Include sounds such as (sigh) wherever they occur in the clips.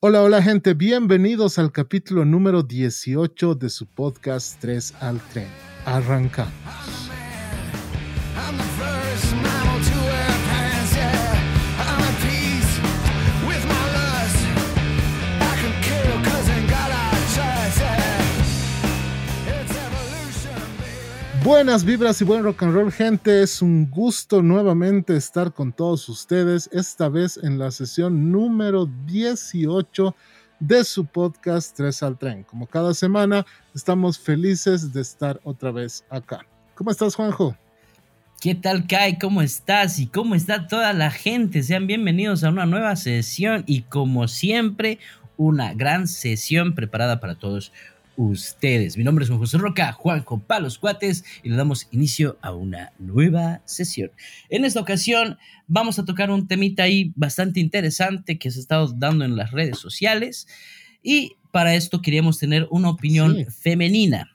Hola, hola gente, bienvenidos al capítulo número 18 de su podcast 3 al tren. Arrancamos. Buenas vibras y buen rock and roll, gente. Es un gusto nuevamente estar con todos ustedes, esta vez en la sesión número 18 de su podcast 3 al tren. Como cada semana, estamos felices de estar otra vez acá. ¿Cómo estás, Juanjo? ¿Qué tal, Kai? ¿Cómo estás? ¿Y cómo está toda la gente? Sean bienvenidos a una nueva sesión y como siempre, una gran sesión preparada para todos ustedes. Mi nombre es Juan José Roca, Juanjo Palos Cuates, y le damos inicio a una nueva sesión. En esta ocasión vamos a tocar un temita ahí bastante interesante que se ha estado dando en las redes sociales, y para esto queríamos tener una opinión femenina.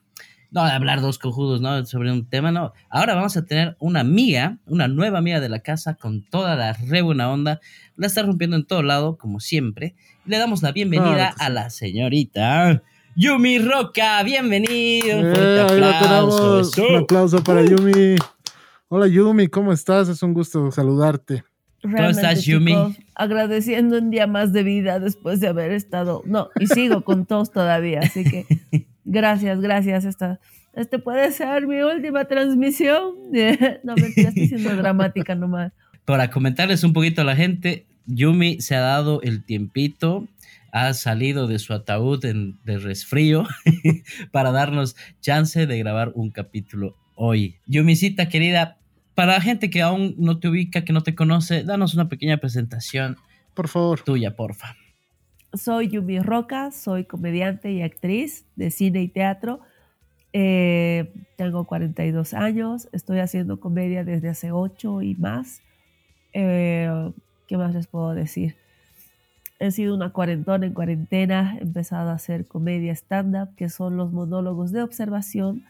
No, hablar dos cojudos, ¿no? Sobre un tema, no. Ahora vamos a tener una amiga, una nueva amiga de la casa con toda la re buena onda. La está rompiendo en todo lado, como siempre. Le damos la bienvenida a la señorita Yumi Roca, bienvenido. Un eh, aplauso. Un aplauso para Yumi. Hola Yumi, ¿cómo estás? Es un gusto saludarte. ¿Cómo estás, Yumi? agradeciendo un día más de vida después de haber estado. No, y sigo con (laughs) todos todavía, así que gracias, gracias. Esta, este puede ser mi última transmisión. (laughs) no, me estoy siendo dramática nomás. Para comentarles un poquito a la gente, Yumi se ha dado el tiempito ha salido de su ataúd de resfrío (laughs) para darnos chance de grabar un capítulo hoy. Yumisita querida, para la gente que aún no te ubica, que no te conoce, danos una pequeña presentación. Por favor. Tuya, porfa. Soy Yumi Roca, soy comediante y actriz de cine y teatro. Eh, tengo 42 años, estoy haciendo comedia desde hace 8 y más. Eh, ¿Qué más les puedo decir? He sido una cuarentona en cuarentena, he empezado a hacer comedia stand-up, que son los monólogos de observación.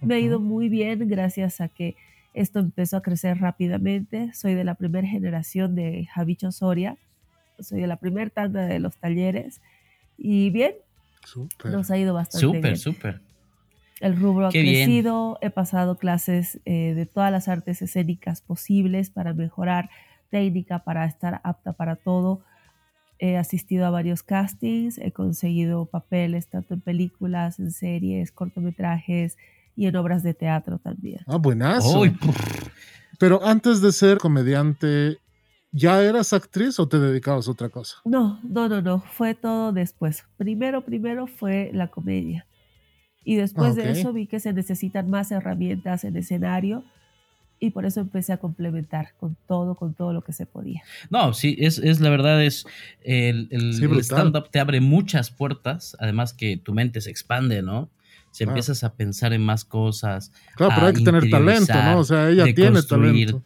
Me ha ido muy bien gracias a que esto empezó a crecer rápidamente. Soy de la primera generación de Javicho Soria, soy de la primera tanda de los talleres y bien, nos ha ido bastante bien. Súper, súper. El rubro ha crecido, he pasado clases eh, de todas las artes escénicas posibles para mejorar técnica, para estar apta para todo He asistido a varios castings, he conseguido papeles tanto en películas, en series, cortometrajes y en obras de teatro también. Ah, buenazo. Pero antes de ser comediante, ¿ya eras actriz o te dedicabas a otra cosa? No, no, no, no. Fue todo después. Primero, primero fue la comedia. Y después de eso vi que se necesitan más herramientas en escenario y por eso empecé a complementar con todo, con todo lo que se podía. No, sí, es, es la verdad, es el, el, stand-up te abre muchas puertas, además que tu mente se expande, ¿no? Si empiezas a pensar en más cosas. Claro, pero hay que tener talento, ¿no? O sea, ella tiene talento.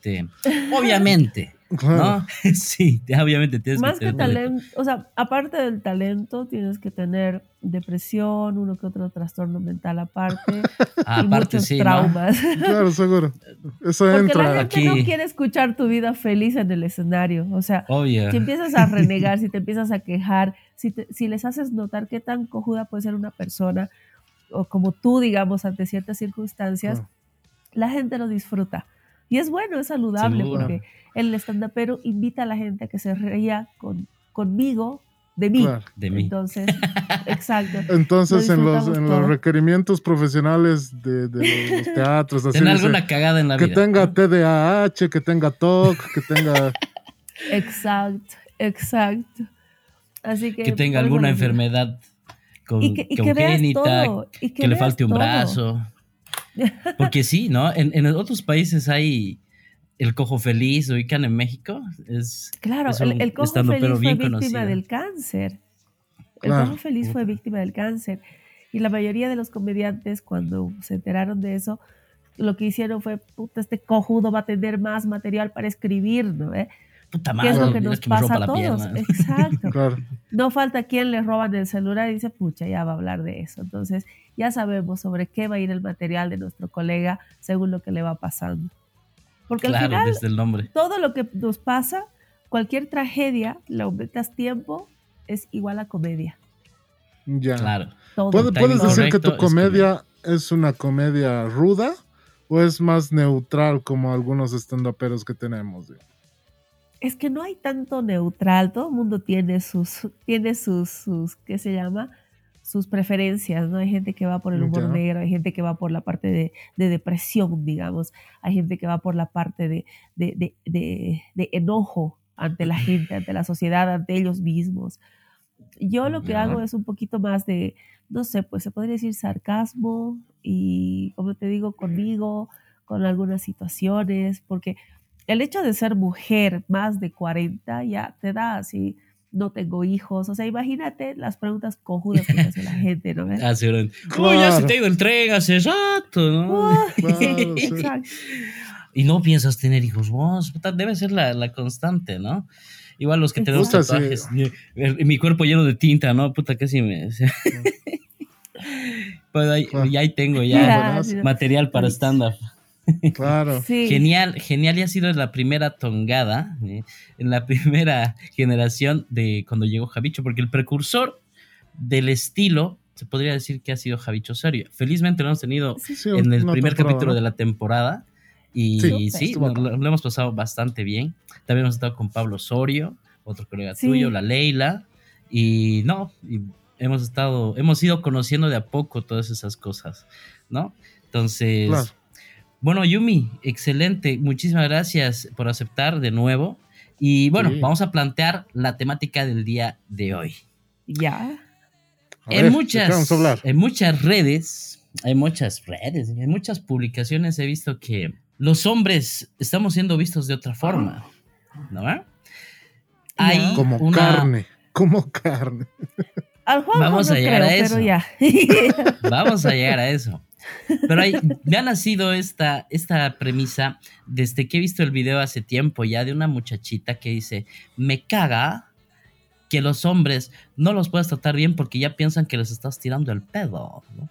Obviamente. ¿No? (laughs) sí, obviamente tienes Más que, talento, o sea, aparte del talento, tienes que tener depresión, uno que otro trastorno mental aparte, (laughs) ah, aparte, muchos traumas. (laughs) Claro, seguro. Eso Porque entra. la gente no quiere escuchar tu vida feliz en el escenario. O sea, si empiezas a renegar, si te empiezas a quejar, si, si les haces notar qué tan cojuda puede ser una persona, o como tú, digamos, ante ciertas circunstancias, la gente lo disfruta. Y es bueno, es saludable, porque el stand pero invita a la gente a que se reía con, conmigo, de mí. De mí. Entonces, (laughs) exacto. Entonces, en los, en los requerimientos profesionales de, de los (laughs) teatros, así. alguna cagada en la que vida. Que tenga TDAH, que tenga TOC, que tenga. exacto, exacto. Así que. Que tenga alguna enfermedad con, y que, y congénita, que, que, le falte un brazo. Porque sí, ¿no? En, en otros países hay el cojo feliz, ubican en México. Es, claro, el, cojo feliz fue víctima del cáncer. El cojo feliz fue víctima del cáncer. Y la mayoría de los comediantes, cuando se enteraron de eso, lo que hicieron fue, puta, este cojudo va a tener más material para escribir, ¿no? ¿Eh? Puta madre, ¿Qué es lo que nos pasa a todos? Exacto. Claro. No falta quien le roban el celular y dice, pucha, ya va a hablar de eso. Entonces, ya sabemos sobre qué va a ir el material de nuestro colega según lo que le va pasando. Porque al final, desde el nombre. todo lo que nos pasa, cualquier tragedia, le aumentas tiempo, es igual a comedia. Ya. Claro. Todo. ¿Puedes, decir que tu es comedia es una comedia ruda o es más neutral como algunos estandaperos que tenemos? Es que no hay tanto neutral, todo el mundo tiene sus, tiene sus, sus, ¿qué se llama? Sus preferencias, ¿no? Hay gente que va por el humor Ya. negro, hay gente que va por la parte de, de depresión, digamos, hay gente que va por la parte de, de, de, enojo ante la gente, ante la sociedad, ante ellos mismos. Yo lo que hago es un poquito más de, no sé, pues se podría decir sarcasmo y, como te digo, conmigo, con algunas situaciones, porque el hecho de ser mujer más de 40 ya te da así, no tengo hijos, o sea, imagínate las preguntas cojudas que te hace la (laughs) gente, ¿no ves? Ah, seguramente. Uy, ya se Claro. te ha ido el tren hace rato, ¿no? (laughs) (laughs) Claro, sí. exacto. y no piensas tener hijos vos, puta, debe ser la, la constante, ¿no? Igual los que tenemos Puta, sí. tatuajes, mi, cuerpo lleno de tinta, ¿no? Puta, casi me... pues ahí, Claro. ya ahí tengo ya mira. material para stand-up. Claro. (laughs) Sí. Genial, genial y ha sido la primera tongada ¿eh? en la primera generación de cuando llegó Javicho, porque el precursor del estilo se podría decir que ha sido Javicho Osorio. Felizmente lo hemos tenido Sí. Sí, en el primer capítulo ¿no? de la temporada. Y Sí, lo, lo hemos pasado bastante bien. También hemos estado con Pablo Osorio, otro colega Sí. tuyo, la Leila. Y no, y hemos estado, hemos ido conociendo de a poco todas esas cosas, ¿no? Entonces, Claro. Bueno, Yumi, excelente. Muchísimas gracias por aceptar de nuevo. Y bueno, Sí. vamos a plantear la temática del día de hoy. Ya. A En ver, ¿de muchas, en muchas redes, hay muchas redes, en muchas publicaciones he visto que los hombres estamos siendo vistos de otra forma, ¿no? Hay Como una- carne, como carne. Al Juan Vamos no a llegar creo, a eso. pero ya. (laughs) Vamos a llegar a eso. Pero hay, me ha nacido esta, esta premisa desde que he visto el video hace tiempo ya de una muchachita que dice, me caga que los hombres no los puedas tratar bien porque ya piensan que les estás tirando el pedo. ¿no?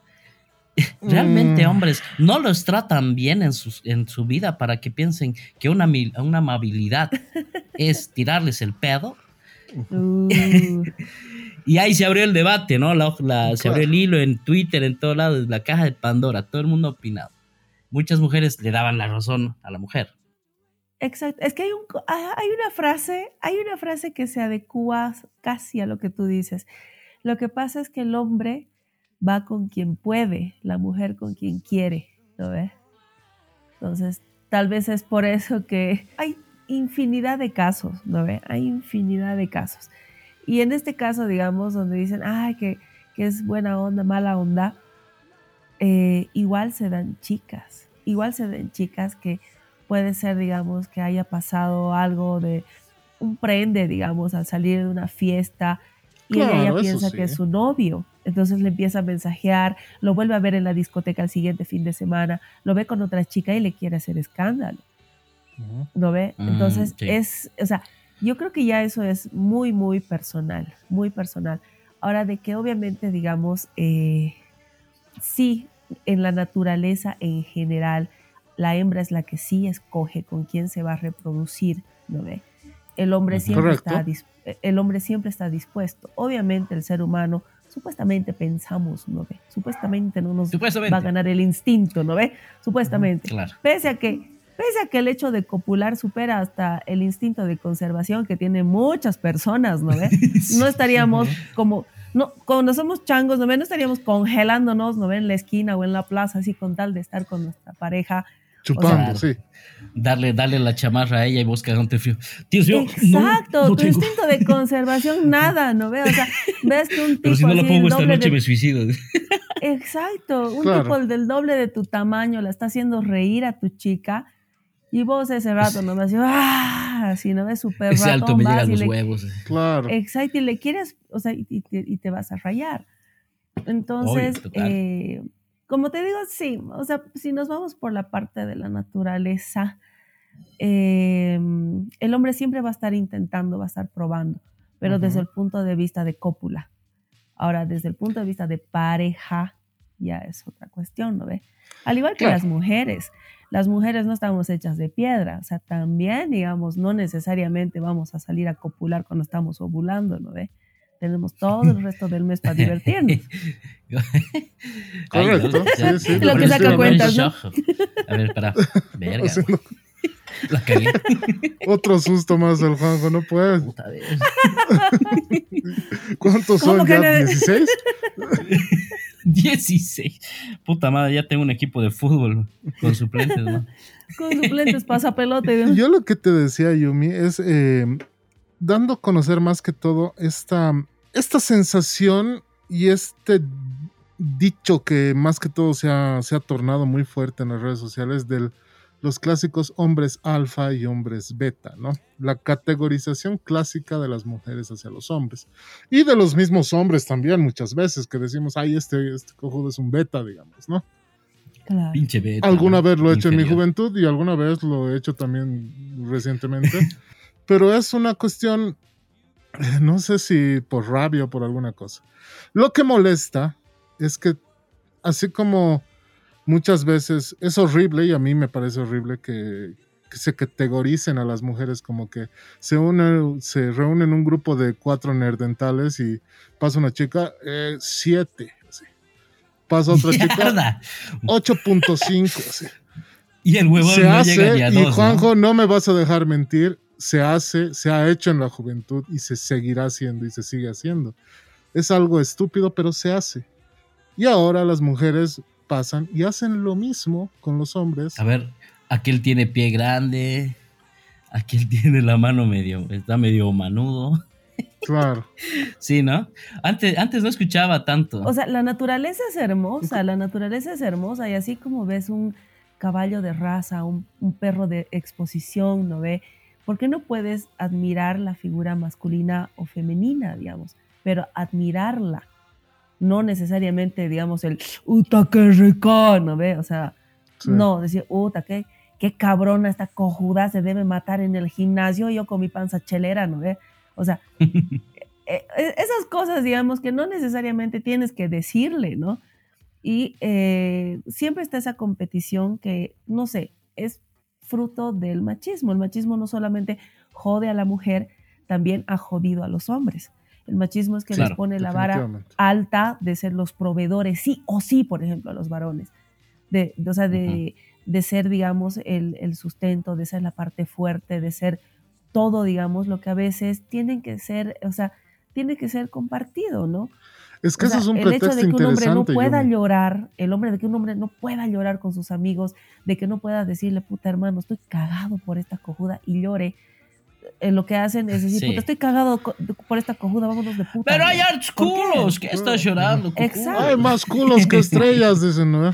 Realmente Mm. hombres no los tratan bien en, sus, en su vida para que piensen que una, una amabilidad es tirarles el pedo. Uh, (laughs) Y ahí se abrió el debate, ¿no? La, la- se abrió el hilo en Twitter, en todos lados, la caja de Pandora, todo el mundo opinado. Muchas mujeres le daban la razón a la mujer. exacto. Es que hay, un, ah, hay una frase, hay una frase que se adecua casi a lo que tú dices. Lo que pasa es que el hombre va con quien puede, la mujer con quien quiere, ¿no ves? Entonces, tal vez es por eso que hay infinidad de casos, ¿no ve? Hay infinidad de casos. Y en este caso, digamos, donde dicen, ay, que, que es buena onda, mala onda, eh, igual se dan chicas, igual se dan chicas que puede ser, digamos, que haya pasado algo de un prende, digamos, al salir de una fiesta y ella ya piensa sí. que es su novio. Entonces le empieza a mensajear, lo vuelve a ver en la discoteca el siguiente fin de semana, lo ve con otra chica y le quiere hacer escándalo. ¿no ve? Mm, Entonces sí. es, o sea, yo creo que ya eso es muy, muy personal, muy personal. Ahora, de que obviamente, digamos, eh, sí, en la naturaleza en general, la hembra es la que sí escoge con quién se va a reproducir, ¿no ve? El hombre siempre, está, dis- el hombre siempre está dispuesto. Obviamente el ser humano, supuestamente pensamos, ¿no ve? Supuestamente no nos Supuestamente. va a ganar el instinto, ¿no ve? Supuestamente Claro. pese a que pese a que el hecho de copular supera hasta el instinto de conservación que tienen muchas personas, ¿no ve? (laughs) No estaríamos como no cuando somos changos, ¿no ve? No estaríamos congelándonos, ¿no ve? En la esquina o en la plaza así con tal de estar con nuestra pareja. Chupando, O sí. Darle, darle la chamarra a ella y vos cagándote frío. Mío, no, Exacto, no tu tengo. instinto de conservación (laughs) nada, ¿no ve? O sea, ves que un tipo (laughs) Pero si no la pongo esta noche de- me suicido. Exacto, un Claro. tipo del doble de tu tamaño la está haciendo reír a tu chica y vos ese rato nomás, ¡ah! Así, ¿no ves? Súper Ese alto ratón, me vas llega a los le- huevos. Claro. Exacto, y le quieres, o sea, y, y te, y te vas a rayar. Entonces, eh, como te digo, sí, o sea, si nos vamos por la parte de la naturaleza, eh, el hombre siempre va a estar intentando, va a estar probando, pero desde el punto de vista de cópula. Ahora, desde el punto de vista de pareja, ya es otra cuestión, ¿no ve? Al igual que Claro. las mujeres. Las mujeres no estamos hechas de piedra, o sea, también, digamos, no necesariamente vamos a salir a copular cuando estamos ovulando, ¿no ve? tenemos todo el resto del mes para divertirnos. (laughs) Correcto, sí, sí. Lo que saca cuentas, ¿no? A ver, para. Verga. (laughs) Haciendo La cagué. (laughs) otro susto más del Juanjo, no puedes. Puta. ¿Cuántos ¿Cómo son ya? le- ¿16? 16. Puta madre, ya tengo un equipo de fútbol con suplentes, ¿no? (laughs) Con suplentes pasa pelota. Yo lo que te decía, Yumi, es eh, dando a conocer más que todo esta, esta sensación y este dicho que más que todo se ha, se ha tornado muy fuerte en las redes sociales de los clásicos hombres alfa y hombres beta, ¿no? La categorización clásica de las mujeres hacia los hombres. Y de los mismos hombres también muchas veces que decimos, ay, este, este cojudo es un beta, digamos, ¿no? Claro. Pinche beta. Alguna vez lo he hecho en mi Inferior. juventud y alguna vez lo he hecho también recientemente. (laughs) Pero es una cuestión, eh, no sé si por rabia o por alguna cosa. Lo que molesta es que, así como muchas veces es horrible y a mí me parece horrible que, que se categoricen a las mujeres como que se, une, se reúnen un grupo de cuatro nerdentales y pasa una chica, eh, siete. así. Pasa otra (laughs) chica, Mierda. 8.5. así. Y el huevón Se no llega hace, ni a y dos, ¿no? Juanjo, ¿no? me vas a dejar mentir, se hace, se ha hecho en la juventud y se seguirá haciendo y se sigue haciendo. Es algo estúpido, pero se hace. Y ahora las mujeres pasan y hacen lo mismo con los hombres. A ver, aquel tiene pie grande, aquel (laughs) tiene la mano medio, está medio manudo. Claro. (laughs) Sí, ¿no? Antes, antes no escuchaba tanto. O sea, la naturaleza es hermosa, la naturaleza es hermosa y así como ves un caballo de raza, un, un perro de exposición, ¿no ve? ¿Por qué no puedes admirar la figura masculina o femenina, digamos? Pero admirarla, no necesariamente, digamos, el ¡Uta, qué rico! ¿No ve? O sea, Sí. no, decir ¡Uta, qué, qué cabrona esta cojuda! Se debe matar en el gimnasio, yo con mi panza chelera, ¿no ve? O sea, eh, (laughs) eh, esas cosas, digamos, que no necesariamente tienes que decirle, ¿no? Y eh, siempre está esa competición que, no sé, es fruto del machismo. El machismo no solamente jode a la mujer, también ha jodido a los hombres. El machismo es que Claro, les pone la vara alta de ser los proveedores, sí o sí, por ejemplo, a los varones. De, de- o sea, de, de ser, digamos, el, el sustento, de ser la parte fuerte, de ser todo, digamos, lo que a veces tienen que ser, o sea, tiene que ser compartido, ¿no? Es que O sea, eso es un el hecho de que un hombre no pueda llorar, el hombre de que un hombre no pueda llorar con sus amigos, de que no pueda decirle, puta hermano, estoy cagado por esta cojuda y llore. Eh, lo que hacen es decir, Sí. puta, estoy cagado por esta cojuda, vámonos de puta. Pero hay hartos ¿Por qué? culos. ¿Qué estás llorando? cucú? Exacto. Hay más culos que estrellas, (laughs) dicen, ¿no?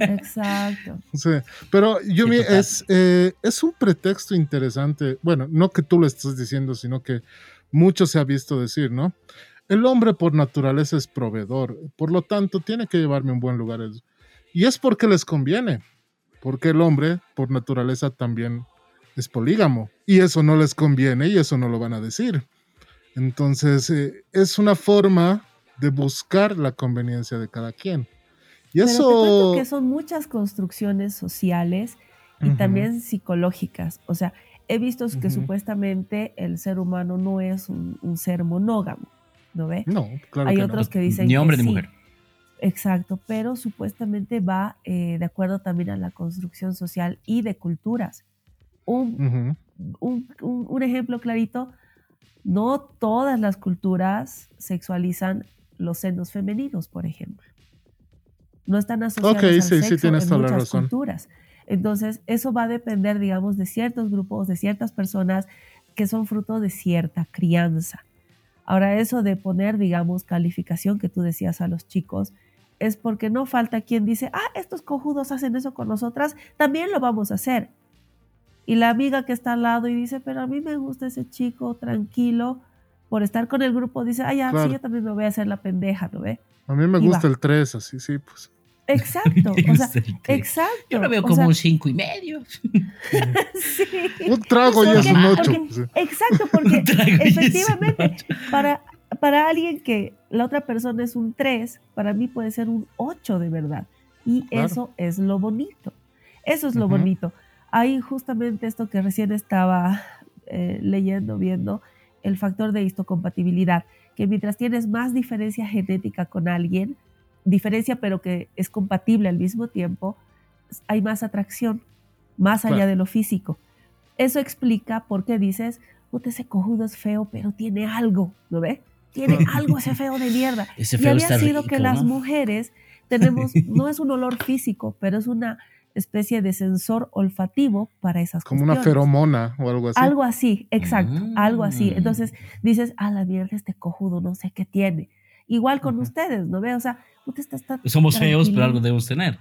Exacto. Sí, pero Yumi, total. es, eh, es un pretexto interesante. Bueno, no que tú lo estés diciendo, sino que mucho se ha visto decir, ¿no? El hombre por naturaleza es proveedor, por lo tanto tiene que llevarme a un buen lugar. Y es porque les conviene, porque el hombre por naturaleza también es polígamo. Y eso no les conviene y eso no lo van a decir. Entonces, eh, es una forma de buscar la conveniencia de cada quien. Y Pero eso... que son muchas construcciones sociales y también psicológicas. O sea, he visto que supuestamente el ser humano no es un, un ser monógamo, ¿no ve? No, claro Hay que otros no. que dicen Ni que hombre ni sí. mujer. Exacto, pero supuestamente va eh, de acuerdo también a la construcción social y de culturas. Un, un- un- un ejemplo clarito, no todas las culturas sexualizan los senos femeninos, por ejemplo. No están asociados Ok, al sí, sí, sexo tienes en toda la muchas razón. culturas. Entonces, eso va a depender, digamos, de ciertos grupos, de ciertas personas que son fruto de cierta crianza. Ahora, eso de poner, digamos, calificación que tú decías a los chicos, es porque no falta quien dice, ah, estos cojudos hacen eso con nosotras, también lo vamos a hacer. Y la amiga que está al lado y dice, pero a mí me gusta ese chico tranquilo, por estar con el grupo, dice, ah, ya, Claro. sí, yo también me voy a hacer la pendeja, ¿no ve? A mí me Y gusta va. el 3, así, sí, pues. Exacto, (laughs) o sea, exacto. Yo lo veo o como sea, un cinco y medio. (laughs) sí. Un trago ya es un 8. porque- Exacto, (laughs) porque y efectivamente, ocho. para, para alguien que la otra persona es un 3, para mí puede ser un 8 de verdad. Y Claro. eso es lo bonito. Eso es lo bonito. Hay justamente esto que recién estaba eh, leyendo, viendo, el factor de histocompatibilidad, que mientras tienes más diferencia genética con alguien, diferencia pero que es compatible al mismo tiempo, hay más atracción, más allá de lo físico. Eso explica por qué dices, puta, ese cojudo es feo, pero tiene algo, ¿no ve? Tiene (laughs) algo ese feo de mierda. Ese y había sido rico, que las mujeres tenemos, no es un olor físico, pero es una especie de sensor olfativo para esas Como una cuestiones. feromona o algo así. Algo así, exacto, algo así. Mm. Entonces dices, a la mierda, este cojudo, no sé qué tiene. Igual con Ujú. ustedes, ¿no ve? O sea, usted está, está Somos feos, pero algo debemos tener.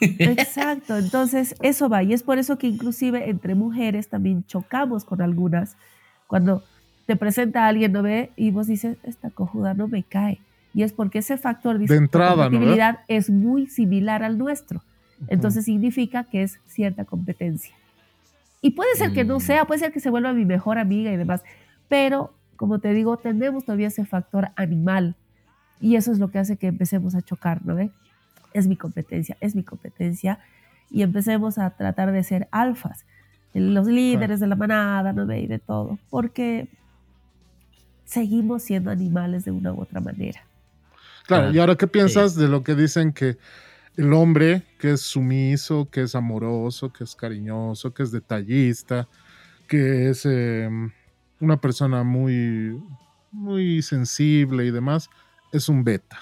Exacto, entonces eso va. Y es por eso que inclusive entre mujeres también chocamos con algunas. Cuando te presenta a alguien, ¿no ve? Y vos dices, esta cojuda no me cae. Y es porque ese factor de, De entrada, ¿no es muy similar al nuestro. Entonces significa que es cierta competencia. Y puede ser que no Mm. sea, puede ser que se vuelva mi mejor amiga y demás, pero como te digo, tenemos todavía ese factor animal y eso es lo que hace que empecemos a chocar, ¿no ve? Es mi competencia, es mi competencia y empecemos a tratar de ser alfas, los líderes de la manada, ¿no ve? Y de todo, porque seguimos siendo animales de una u otra manera. Claro, Ah, y ahora, ¿qué piensas de lo que dicen que el hombre que es sumiso, que es amoroso, que es cariñoso, que es detallista, que es eh, una persona muy, muy sensible y demás, es un beta?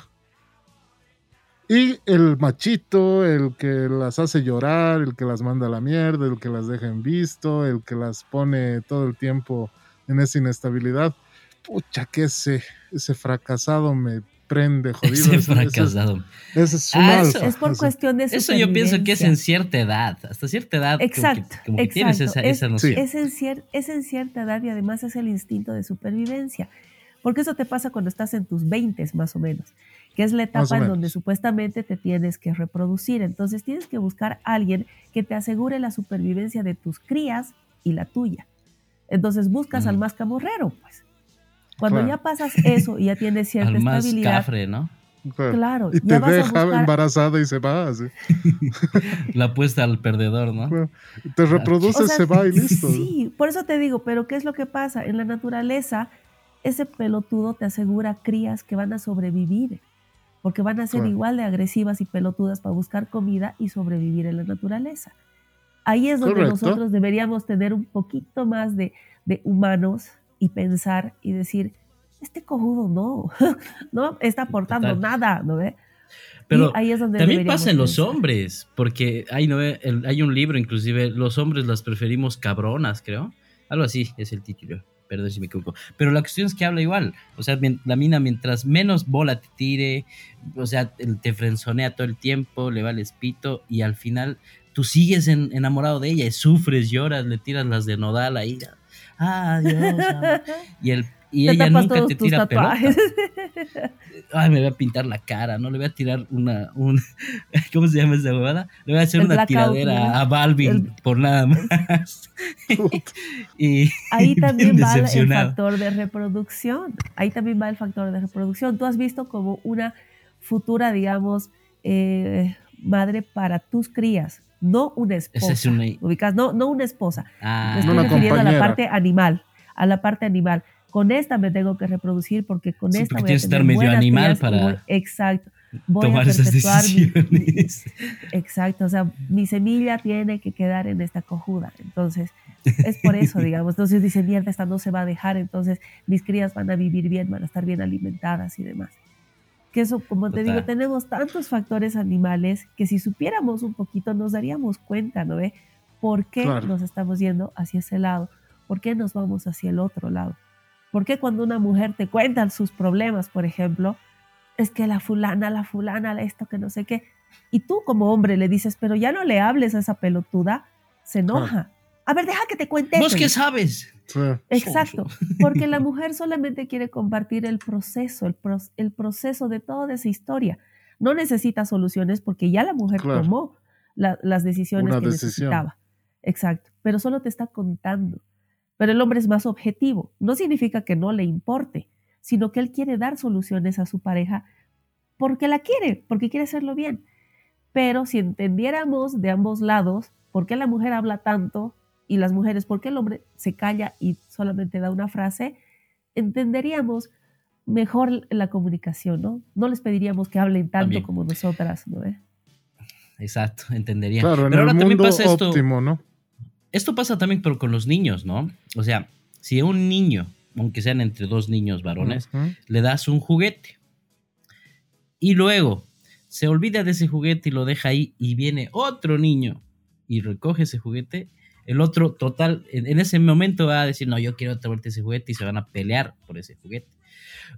Y el machito, el que las hace llorar, el que las manda a la mierda, el que las deja en visto, el que las pone todo el tiempo en esa inestabilidad. Pucha, que ese, ese fracasado me prende, (laughs) jodido. Ese fracasado. ese es un Ah, alfa. eso- Es por cuestión de Eso yo pienso que es en cierta edad. Hasta cierta edad. como que- Exacto, Como que, tienes esa, Es- esa noción. Es en, cier- es en cierta edad y además es el instinto de supervivencia. Porque eso te pasa cuando estás en tus 20 más o menos, que es la etapa en donde supuestamente te tienes que reproducir. Entonces tienes que buscar a alguien que te asegure la supervivencia de tus crías y la tuya. Entonces buscas al más camorrero, pues. Cuando Claro. ya pasas eso y ya tienes cierta (laughs) Al más estabilidad, cafre, ¿no? Claro. claro, Y ya te vas a deja buscar- embarazada y se va. así. (laughs) La apuesta al perdedor, ¿no? Te reproduce, O sea, se va y listo. Sí, por eso te digo, pero ¿qué es lo que pasa? En la naturaleza, ese pelotudo te asegura crías que van a sobrevivir, porque van a ser Claro. igual de agresivas y pelotudas para buscar comida y sobrevivir en la naturaleza. Ahí es donde Correcto. nosotros deberíamos tener un poquito más de, de humanos y pensar y decir, este cojudo no, (laughs) no está aportando Total. nada, ¿no ve? Pero ahí es donde También pasa en los hombres, porque hay, ¿no? El- hay un libro, inclusive, los hombres las preferimos cabronas, creo. Algo así es el título, perdón si me equivoco. Pero la cuestión es que habla igual. O sea, la mina, mientras menos bola te tire, o sea, el- te frenzonea todo el tiempo, le vales pito, y al final tú sigues en- enamorado de ella y sufres, lloras, le tiras las de nodal ahí. Amor". Y, el, y ella nunca te tira pelota. tatuajes. Ay, me voy a pintar la cara, ¿no? Le voy a tirar una, un, (laughs) ¿cómo se llama esa huevada? Le voy a hacer El una tiradera a Balvin El- por nada (laughs) más. y Ahí (laughs) también va el factor de reproducción. Ahí también va el factor de reproducción. Tú has visto como una futura, digamos, eh, madre para tus crías, no una esposa. Es una- Ubicas, no, no una esposa. Ah, Me estoy Una refiriendo a la parte animal, a la parte animal. Con esta me tengo que reproducir porque con Sí, esta porque voy a estar medio animal para voy- exacto. Voy tomar a esas perpetuar mi- mi- decisiones. (laughs) Exacto, o sea, mi semilla tiene que quedar en esta cojuda. Entonces, es por eso, digamos. Entonces dice, mierda, esta no se va a dejar, entonces mis crías van a vivir bien, van a estar bien alimentadas y demás. Que eso, como te Total. digo, tenemos tantos factores animales que si supiéramos un poquito nos daríamos cuenta, ¿no ve? ¿Por qué Claro. nos estamos yendo hacia ese lado? ¿Por qué nos vamos hacia el otro lado? ¿Por qué cuando una mujer te cuenta sus problemas, por ejemplo, es que la fulana, la fulana, la esto, que no sé qué, y tú como hombre le dices, pero ya no le hables a esa pelotuda, se enoja. A ver, deja que te cuente. ¿Vos eso". qué sabes? Sí. Exacto, porque la mujer solamente quiere compartir el proceso, el, pro- el proceso de toda esa historia. No necesita soluciones porque ya la mujer Claro. tomó la- las decisiones Una que decisión. necesitaba. Exacto, pero solo te está contando. Pero el hombre es más objetivo. No significa que no le importe, sino que él quiere dar soluciones a su pareja porque la quiere, porque quiere hacerlo bien. Pero si entendiéramos de ambos lados por qué la mujer habla tanto y las mujeres, por qué el hombre se calla y solamente da una frase, entenderíamos mejor la comunicación, ¿no? No les pediríamos que hablen tanto También. como nosotras, ¿no? eh? Exacto, entendería. Claro, en Pero el ahora también mundo pasa esto. óptimo, ¿no? Esto pasa también pero con los niños, ¿no? O sea, si a un niño, aunque sean entre dos niños varones, le das un juguete y luego se olvida de ese juguete y lo deja ahí y viene otro niño y recoge ese juguete, el otro total, en, en ese momento va a decir, no, yo quiero otra vuelta ese juguete y se van a pelear por ese juguete.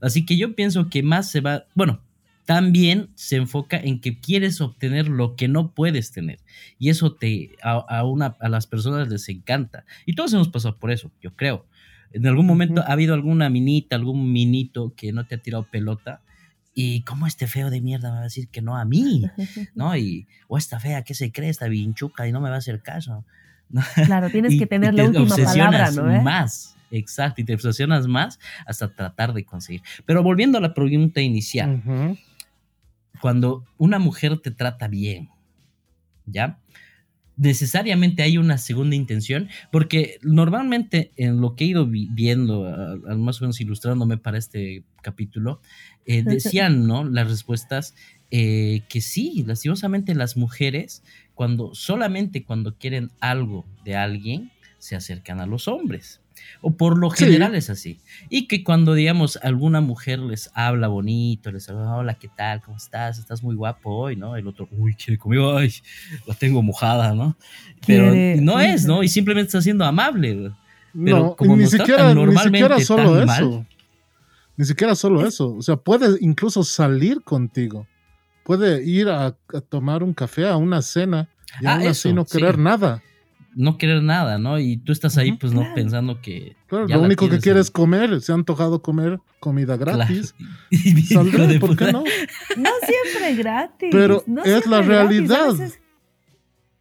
Así que yo pienso que más se va, bueno, también se enfoca en que quieres obtener lo que no puedes tener. Y eso te, a, a una, a las personas les encanta. Y todos hemos pasado por eso, yo creo. En algún momento ha habido alguna minita, algún minito que no te ha tirado pelota. Y cómo este feo de mierda me va a decir que no a mí, (laughs) ¿no? Y, o esta fea, ¿qué se cree? Esta vinchuca y no me va a hacer caso. Claro, (laughs) tienes Y- que tener y la te última palabra, obsesionas ¿no? eh? Más, exacto, y te obsesionas más hasta tratar de conseguir. Pero volviendo a la pregunta inicial, cuando una mujer te trata bien, ¿ya? Necesariamente hay una segunda intención, porque normalmente en lo que he ido vi- viendo, a- a- más o menos ilustrándome para este capítulo, eh, decían, ¿no? Las respuestas eh, que sí, lastimosamente las mujeres, cuando solamente cuando quieren algo de alguien, se acercan a los hombres. O por lo Sí. general es así. Y que cuando, digamos, alguna mujer les habla bonito, les habla, hola, ¿qué tal? ¿Cómo estás? Estás muy guapo hoy, ¿no? El otro, uy, quiere conmigo, ay, la tengo mojada, ¿no? Pero Quiere- no es, ¿no? Y simplemente está siendo amable. Pero no, como ni nos tratan siquiera, ni normalmente siquiera solo tan eso. mal. Ni siquiera solo eso. O sea, puede incluso salir contigo. Puede ir a, a tomar un café, a una cena, y Ah, aún así eso, no querer sí. nada. No querer nada, ¿no? Y tú estás ahí, pues, no claro. pensando que. Claro, ya lo único que tienes quiere ahí. es comer. Se ha antojado comer comida Claro. gratis. (laughs) Hijo Saldré, ¿por qué no? No siempre gratis. Pero no es la realidad. veces-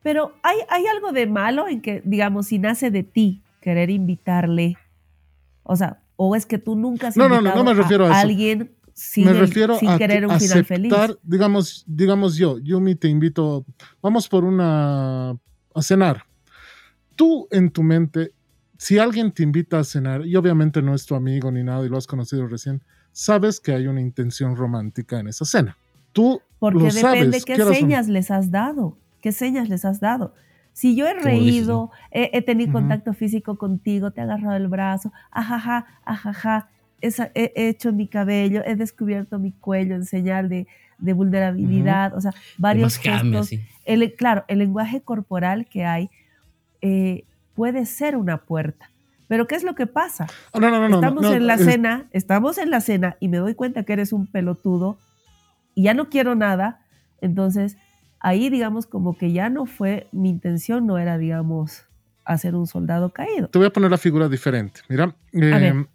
Pero hay, hay algo de malo en que, digamos, si nace de ti querer invitarle, o sea, o es que tú nunca has No, no, no, invitado no me refiero a eso. alguien sin, Me refiero sin a querer que un final feliz. aceptar, digamos, digamos yo, Yumi, te invito, vamos por una a cenar. Tú en tu mente, si alguien te invita a cenar, y obviamente no es tu amigo ni nada y lo has conocido recién, sabes que hay una intención romántica en esa cena. Tú Porque lo depende sabes, qué señas les has dado. ¿Qué señas les has dado? Si yo he reído, he, he tenido Ujú. contacto físico contigo, te he agarrado el brazo, ajaja, ajaja, he, he hecho mi cabello, he descubierto mi cuello en señal de, de vulnerabilidad, o sea, varios gestos. sí. El- claro, el lenguaje corporal que hay eh, puede ser una puerta. Pero ¿qué es lo que pasa? No, no, no, estamos en la cena, estamos en la cena y me doy cuenta que eres un pelotudo y ya no quiero nada, entonces ahí digamos como que ya no fue, mi intención no era digamos hacer un soldado caído. Te voy a poner la figura diferente. Mira, eh, ver.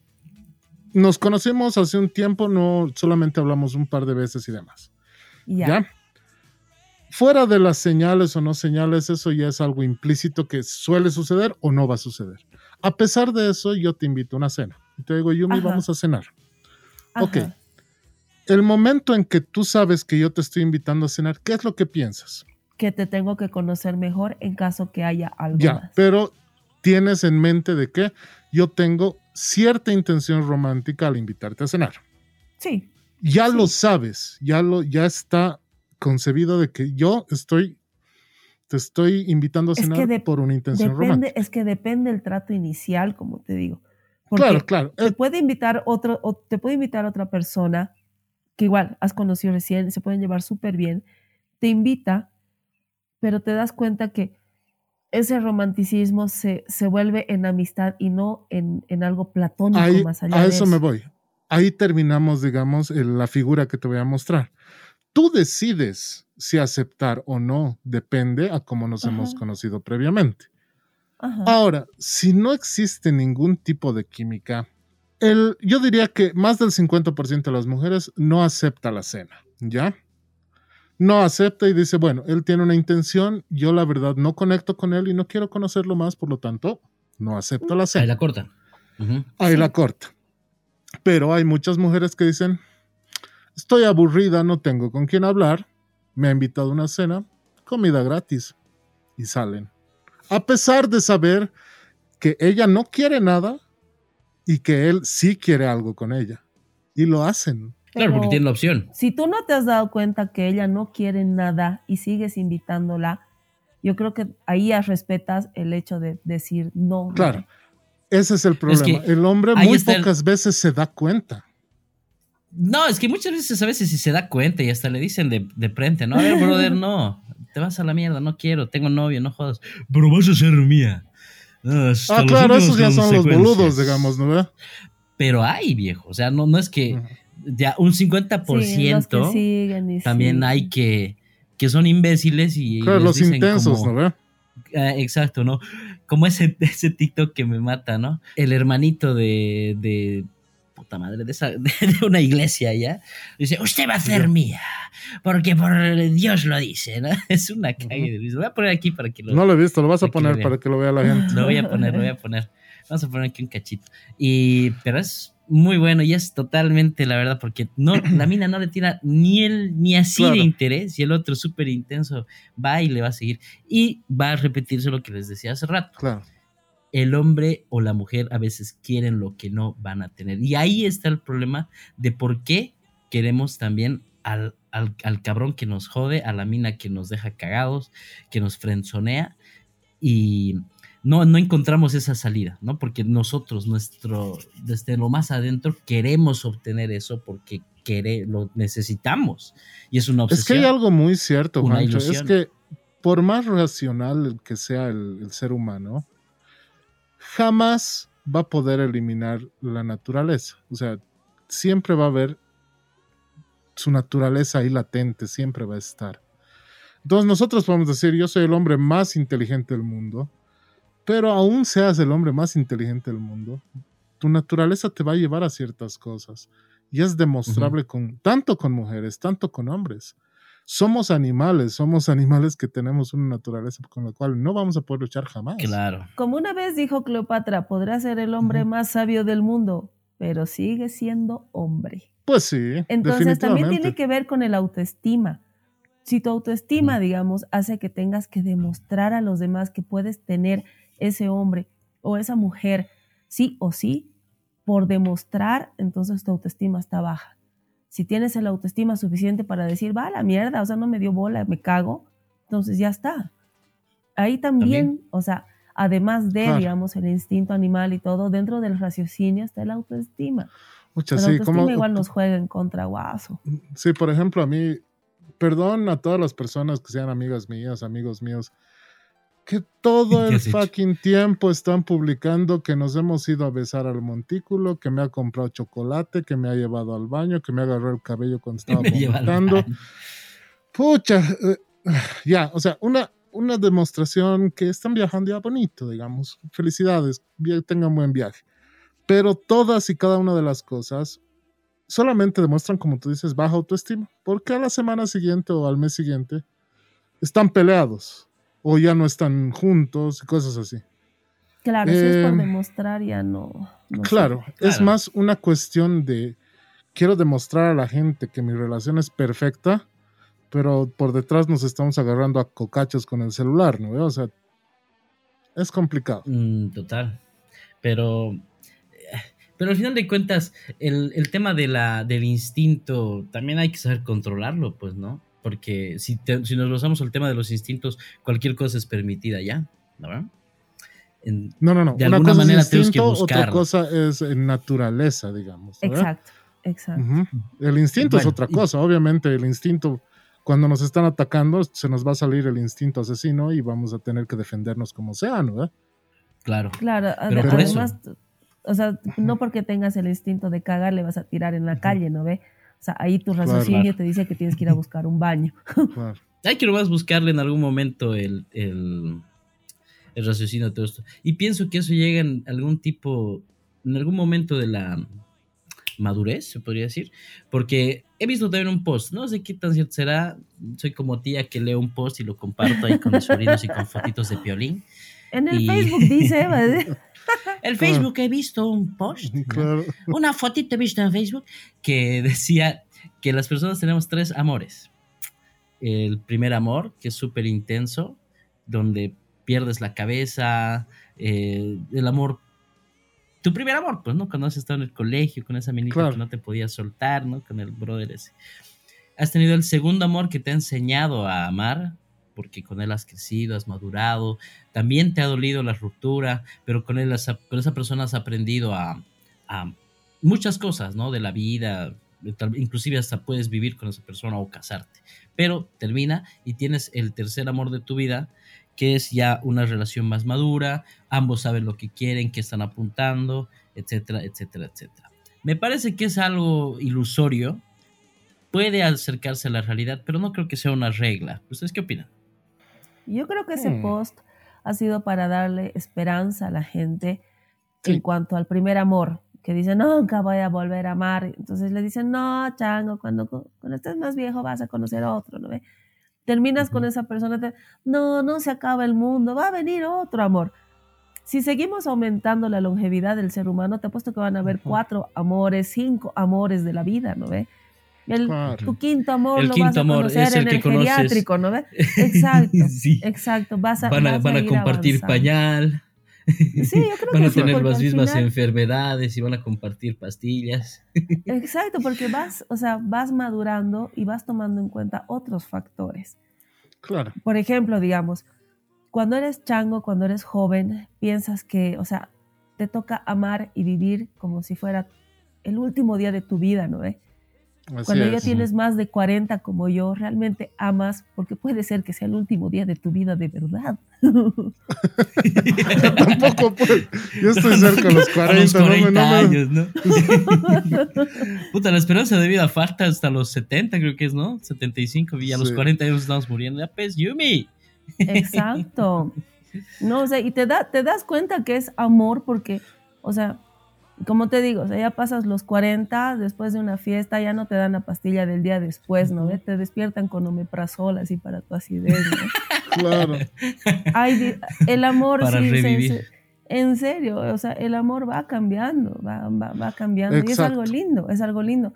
Nos conocimos hace un tiempo, no solamente hablamos un par de veces y demás. Ya. Fuera de las señales o no señales, eso ya es algo implícito que suele suceder o no va a suceder. A pesar de eso, yo te invito a una cena. Y te digo, Yumi, Ajá. vamos a cenar. ok. Ajá. El momento en que tú sabes que yo te estoy invitando a cenar, ¿qué es lo que piensas? Que te tengo que conocer mejor en caso que haya algo Ya, más. pero tienes en mente de que yo tengo cierta intención romántica al invitarte a cenar. Sí, Ya Sí. lo sabes, ya lo ya está concebido de que yo estoy te estoy invitando a Es que cenar de- por una intención depende, romántica. es que depende el trato inicial, como te digo. Porque Claro, claro. te eh, puede invitar otro, o te puede invitar otra persona que igual has conocido recién, se pueden llevar súper bien, te invita, pero te das cuenta que ese romanticismo se, se vuelve en amistad y no en, en algo platónico ahí, más allá a de eso me voy. Ahí terminamos, digamos, la figura que te voy a mostrar. Tú decides si aceptar o no, depende a cómo nos hemos conocido previamente. Ajá. Ahora, si no existe ningún tipo de química, el, yo diría que más del 50% de las mujeres no acepta la cena, ¿ya? No acepta y dice, bueno, él tiene una intención, yo la verdad no conecto con él y no quiero conocerlo más, por lo tanto, no acepto la Ahí cena. la corta. Ujú. Ahí Sí. la corta. Pero hay muchas mujeres que dicen, estoy aburrida, no tengo con quién hablar, me ha invitado a una cena, comida gratis, y salen. A pesar de saber que ella no quiere nada, y que él sí quiere algo con ella. Y lo hacen. Claro, porque tiene la opción. Si tú no te has dado cuenta que ella no quiere nada y sigues invitándola, yo creo que ahí ya respetas el hecho de decir no. Claro. Ese es el problema. que el hombre muy el- pocas veces se da cuenta. No, es que muchas veces a veces si se da cuenta y hasta le dicen de, de frente, no, a ver, brother, no, te vas a la mierda, no quiero, tengo novio, no jodas. Pero vas a ser mía. Hasta Ah, las claro, esos ya son los boludos, digamos, ¿no? Pero hay, viejo, o sea, no, no es que. Ya un 50% Sí, los que siguen y también siguen. hay que, que son imbéciles y Claro, les los dicen intensos, como- ¿no? Ah, exacto, ¿no? Como ese, ese TikTok que me mata, ¿no? El hermanito de, de puta madre, de, esa, (laughs) de, una iglesia ya. Dice, usted va a ser mía, porque por Dios lo dice, ¿no? (laughs) Es una calle de risa. Lo voy a poner aquí para que lo, No lo he visto, lo vas a que poner para que lo vea la gente. (laughs) lo voy a poner, lo voy a poner. Vamos a poner aquí un cachito. Y, pero es muy bueno y es totalmente la verdad, porque no, (clears throat) la mina no le tira ni el, ni así Claro. de interés, y el otro súper intenso va y le va a seguir. Y va a repetirse lo que les decía hace rato Claro. el hombre o la mujer a veces quieren lo que no van a tener. Y ahí está el problema de por qué queremos también al, al, al cabrón que nos jode, a la mina que nos deja cagados, que nos frenzonea y no, no encontramos esa salida, ¿no? Porque nosotros, nuestro, desde lo más adentro, queremos obtener eso porque quere- lo necesitamos. Y es una Es que obsesión. hay algo muy cierto, Juancho. Es que por más racional que sea el, el ser humano, jamás va a poder eliminar la naturaleza. O sea, siempre va a haber su naturaleza ahí latente, siempre va a estar. Entonces nosotros podemos decir, yo soy el hombre más inteligente del mundo, pero aún seas el hombre más inteligente del mundo, tu naturaleza te va a llevar a ciertas cosas. Y es demostrable con, tanto con mujeres, tanto con hombres. Somos animales, somos animales que tenemos una naturaleza con la cual no vamos a poder luchar jamás. Claro. Como una vez dijo Cleopatra, podrá ser el hombre Ujú. más sabio del mundo, pero sigue siendo hombre. Pues sí, Entonces también tiene que ver con el autoestima. Si tu autoestima, digamos, hace que tengas que demostrar a los demás que puedes tener ese hombre o esa mujer, sí o sí, por demostrar, entonces tu autoestima está baja. Si tienes el autoestima suficiente para decir, va a la mierda, o sea, no me dio bola, me cago, entonces ya está. Ahí también, También. o sea, además de, Claro. digamos, el instinto animal y todo, dentro del raciocinio está la autoestima. Mucha, La sí, autoestima como, igual nos juega en contra, guaso. sí, por ejemplo, a mí, perdón a todas las personas que sean amigas mías, amigos míos, que todo ¿Qué el hecho? fucking tiempo están publicando que nos hemos ido a besar al montículo, que me ha comprado chocolate, que me ha llevado al baño, que me agarró el cabello cuando (laughs) estaba vomitando. Pucha, eh, ya, o sea, una, una demostración que están viajando ya bonito, digamos. Felicidades, tengan buen viaje. Pero todas y cada una de las cosas solamente demuestran, como tú dices, baja autoestima. Porque a la semana siguiente o al mes siguiente están peleados o ya no están juntos y cosas así. Claro, si es por Em, demostrar ya no. no Claro, es Claro. más una cuestión de quiero demostrar a la gente que mi relación es perfecta, pero por detrás nos estamos agarrando a cocachos con el celular, ¿no? O sea, es complicado. Mm, total. Pero, pero al final de cuentas, el, el tema de la, del instinto también hay que saber controlarlo, pues, ¿no? Porque si, te- si nos basamos al tema de los instintos, cualquier cosa es permitida ya, ¿no? En- No, no, no. De Una alguna cosa manera es tenemos que instinto, otra cosa es eh, naturaleza, digamos. Exacto, exacto. El instinto es otra y- cosa. Obviamente, el instinto, cuando nos están atacando, se nos va a salir el instinto asesino y vamos a tener que defendernos como sea, ¿no? claro. Claro, ade- Pero por eso- además, o sea, no porque tengas el instinto de cagar le vas a tirar en la calle, ¿no ve? O sea, ahí tu Claro. raciocinio te dice que tienes que ir a buscar un baño. (laughs) Claro. Hay que nomás buscarle en algún momento el, el, el raciocinio de todo esto. Y pienso que eso llega en algún tipo, en algún momento de la madurez, se podría decir. Porque he visto también un post, no sé qué tan cierto será. Soy como tía que leo un post y lo comparto ahí con mis sobrinos y con fotitos de piolín. En el Y- Facebook dice, (laughs) a El Facebook he visto un post, ¿no? Claro. una fotito he visto en Facebook que decía que las personas tenemos tres amores. El primer amor, que es súper intenso, donde pierdes la cabeza, eh, el amor tu primer amor, pues, ¿no? Cuando has estado en el colegio, con esa minita que no te podías soltar, ¿no? Con el brother ese. Has tenido el segundo amor que te ha enseñado a amar, porque con él has crecido, has madurado, también te ha dolido la ruptura, pero con, él con esa persona has aprendido a, a muchas cosas, ¿no? De la vida, inclusive hasta puedes vivir con esa persona o casarte, pero termina y tienes el tercer amor de tu vida, que es ya una relación más madura, ambos saben lo que quieren, qué están apuntando, etcétera, etcétera, etcétera. Me parece que es algo ilusorio, puede acercarse a la realidad, pero no creo que sea una regla. ¿Ustedes qué opinan? Yo creo que ese hmm. post ha sido para darle esperanza a la gente en cuanto al primer amor, que dice, nunca voy a volver a amar. Entonces le dicen, no, chango, cuando, cuando estés más viejo vas a conocer a otro, ¿no ve? Terminas con esa persona, no, no se acaba el mundo, va a venir otro amor. Si seguimos aumentando la longevidad del ser humano, te apuesto que van a haber cuatro amores, cinco amores de la vida, ¿no ve? El, Tu quinto amor lo vas a conocer en el, geriátrico, ¿no ve? (laughs) Exacto, exacto. Vas a, van a, van a compartir pañal. Sí, yo creo (laughs) van a tener las mismas enfermedades y van a compartir pastillas. (laughs) Exacto, porque vas, o sea, vas madurando y vas tomando en cuenta otros factores. Claro. Por ejemplo, digamos, cuando eres chango, cuando eres joven, piensas que, o sea, te toca amar y vivir como si fuera el último día de tu vida, ¿no? Eh? Cuando ya tienes más de 40 como yo, realmente amas porque puede ser que sea el último día de tu vida de verdad. (laughs) Tampoco pues. Yo estoy cerca de los 40, los años, ¿no? (laughs) Puta, la esperanza de vida falta hasta los 70, creo que es, ¿no? 75 y a los 40 años estamos muriendo. Ya pues, Yumi. Exacto. (laughs) No, o sea, y te, da, te das cuenta que es amor porque, o sea, como te digo, o sea, ya pasas los 40, después de una fiesta, ya no te dan la pastilla del día después, ¿no? Te despiertan con omeprazol así para tu acidez, ¿no? (laughs) claro. Ay, el amor, para sí, en serio, o sea, el amor va cambiando, va, va, cambiando. Y es algo lindo, es algo lindo.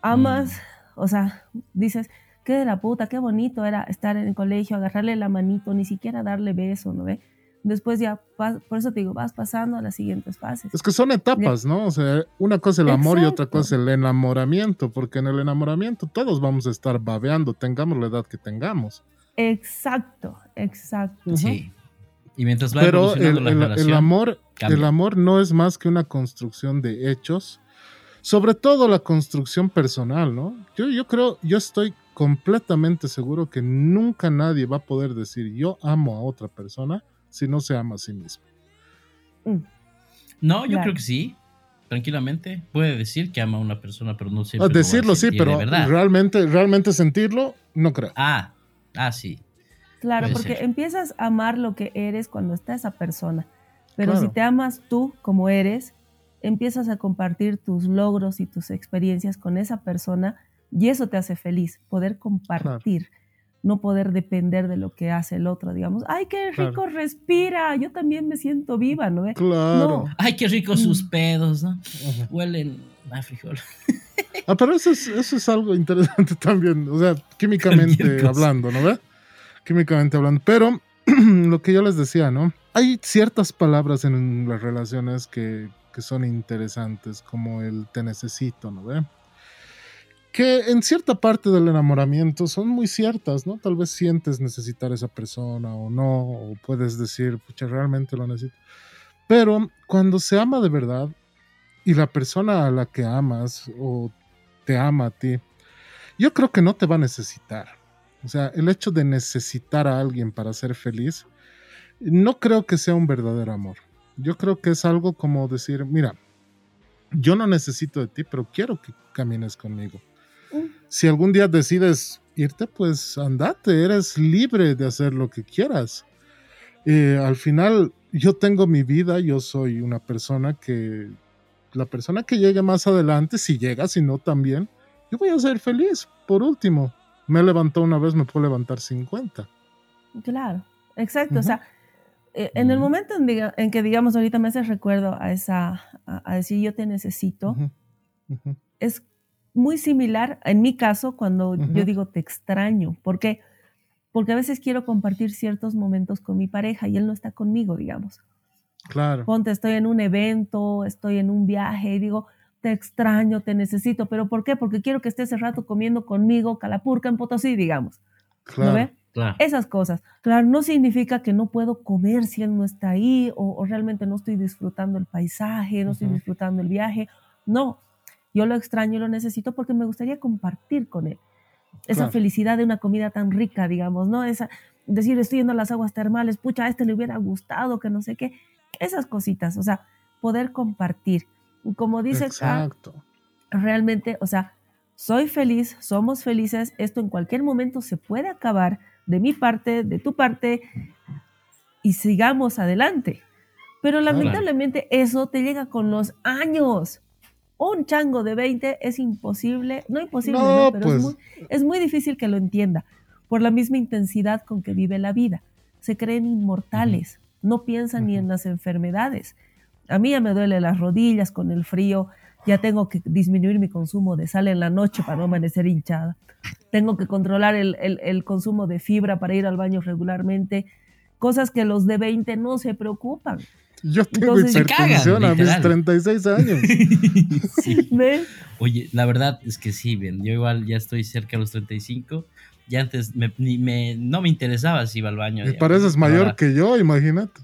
Amas, mm. o sea, dices, qué de la puta, qué bonito era estar en el colegio, agarrarle la manito, ni siquiera darle beso, ¿no ve? Después ya, por eso te digo, vas pasando a las siguientes fases. Es que son etapas, ¿no? O sea, una cosa es el amor y otra cosa es el enamoramiento, porque en el enamoramiento todos vamos a estar babeando, tengamos la edad que tengamos. Exacto, exacto. Sí. Y mientras va Pero el, el, amor, el amor no es más que una construcción de hechos, sobre todo la construcción personal, ¿no? Yo, yo creo, yo estoy completamente seguro que nunca nadie va a poder decir yo amo a otra persona si no se ama a sí mismo. Mm. No, yo creo que sí. Tranquilamente. Puede decir que ama a una persona, pero no siempre. decirlo sí, pero realmente, realmente sentirlo, no creo. Ah, ah, sí. Claro, porque empiezas a amar lo que eres cuando está esa persona. Pero si te amas tú como eres, empiezas a compartir tus logros y tus experiencias con esa persona y eso te hace feliz, poder compartir no poder depender de lo que hace el otro, digamos, ay, qué rico respira, yo también me siento viva, ¿no? Claro. Ay, qué rico sus mm. pedos, ¿no? Huelen a frijol. Ah, pero eso es, eso es algo interesante (laughs) también, o sea, químicamente hablando, ¿no ve? Químicamente hablando. Pero (clears throat) lo que yo les decía, ¿no? Hay ciertas palabras en las relaciones que, que son interesantes, como el te necesito, ¿no ve? Que en cierta parte del enamoramiento son muy ciertas, ¿no? Tal vez sientes necesitar a esa persona o no, o puedes decir, pucha, realmente lo necesito. Pero cuando se ama de verdad y la persona a la que amas o te ama a ti, yo creo que no te va a necesitar. O sea, el hecho de necesitar a alguien para ser feliz, no creo que sea un verdadero amor. Yo creo que es algo como decir, mira, yo no necesito de ti, pero quiero que camines conmigo si algún día decides irte, pues andate, eres libre de hacer lo que quieras. Eh, al final, yo tengo mi vida, yo soy una persona que, la persona que llegue más adelante, si llega, si no también, yo voy a ser feliz. Por último, me levantó una vez, me puedo levantar 50. Claro, exacto. O sea, eh, en el momento en, que, digamos, ahorita me hace recuerdo a esa, a, decir yo te necesito, es muy similar en mi caso cuando yo digo te extraño. ¿Por qué? Porque a veces quiero compartir ciertos momentos con mi pareja y él no está conmigo, digamos. Claro. Ponte, estoy en un evento, estoy en un viaje y digo, te extraño, te necesito, pero ¿por qué? Porque quiero que estés ese rato comiendo conmigo calapurca en Potosí, digamos. Claro. ¿No ve? Claro. Esas cosas. Claro, no significa que no puedo comer si él no está ahí o, o realmente no estoy disfrutando el paisaje, no estoy Ujú. disfrutando el viaje. No, yo lo extraño y lo necesito porque me gustaría compartir con él. Esa Claro. felicidad de una comida tan rica, digamos, ¿no? Esa, decir, estoy yendo a las aguas termales, pucha, a este le hubiera gustado, que no sé qué. Esas cositas, o sea, poder compartir. Como dice acá, Exacto. realmente, o sea, soy feliz, somos felices, esto en cualquier momento se puede acabar de mi parte, de tu parte, y sigamos adelante. Pero lamentablemente eso te llega con los años. Un chango de 20 es imposible, no imposible, No, no, pero pues. es, muy, es muy difícil que lo entienda por la misma intensidad con que vive la vida. Se creen inmortales, no piensan ni en las enfermedades. A mí ya me duele las rodillas con el frío, ya tengo que disminuir mi consumo de sal en la noche para no amanecer hinchada. Tengo que controlar el, el- el consumo de fibra para ir al baño regularmente. Cosas que los de 20 no se preocupan. Yo tengo Entonces- hipertensión cagan, a mis literal. 36 años. (laughs) Sí. Oye, la verdad es que sí, bien. Yo igual ya estoy cerca de los 35. Ya antes me, ni me- no me interesaba si iba al baño. Y ya. pareces mayor Ahora- que yo, imagínate.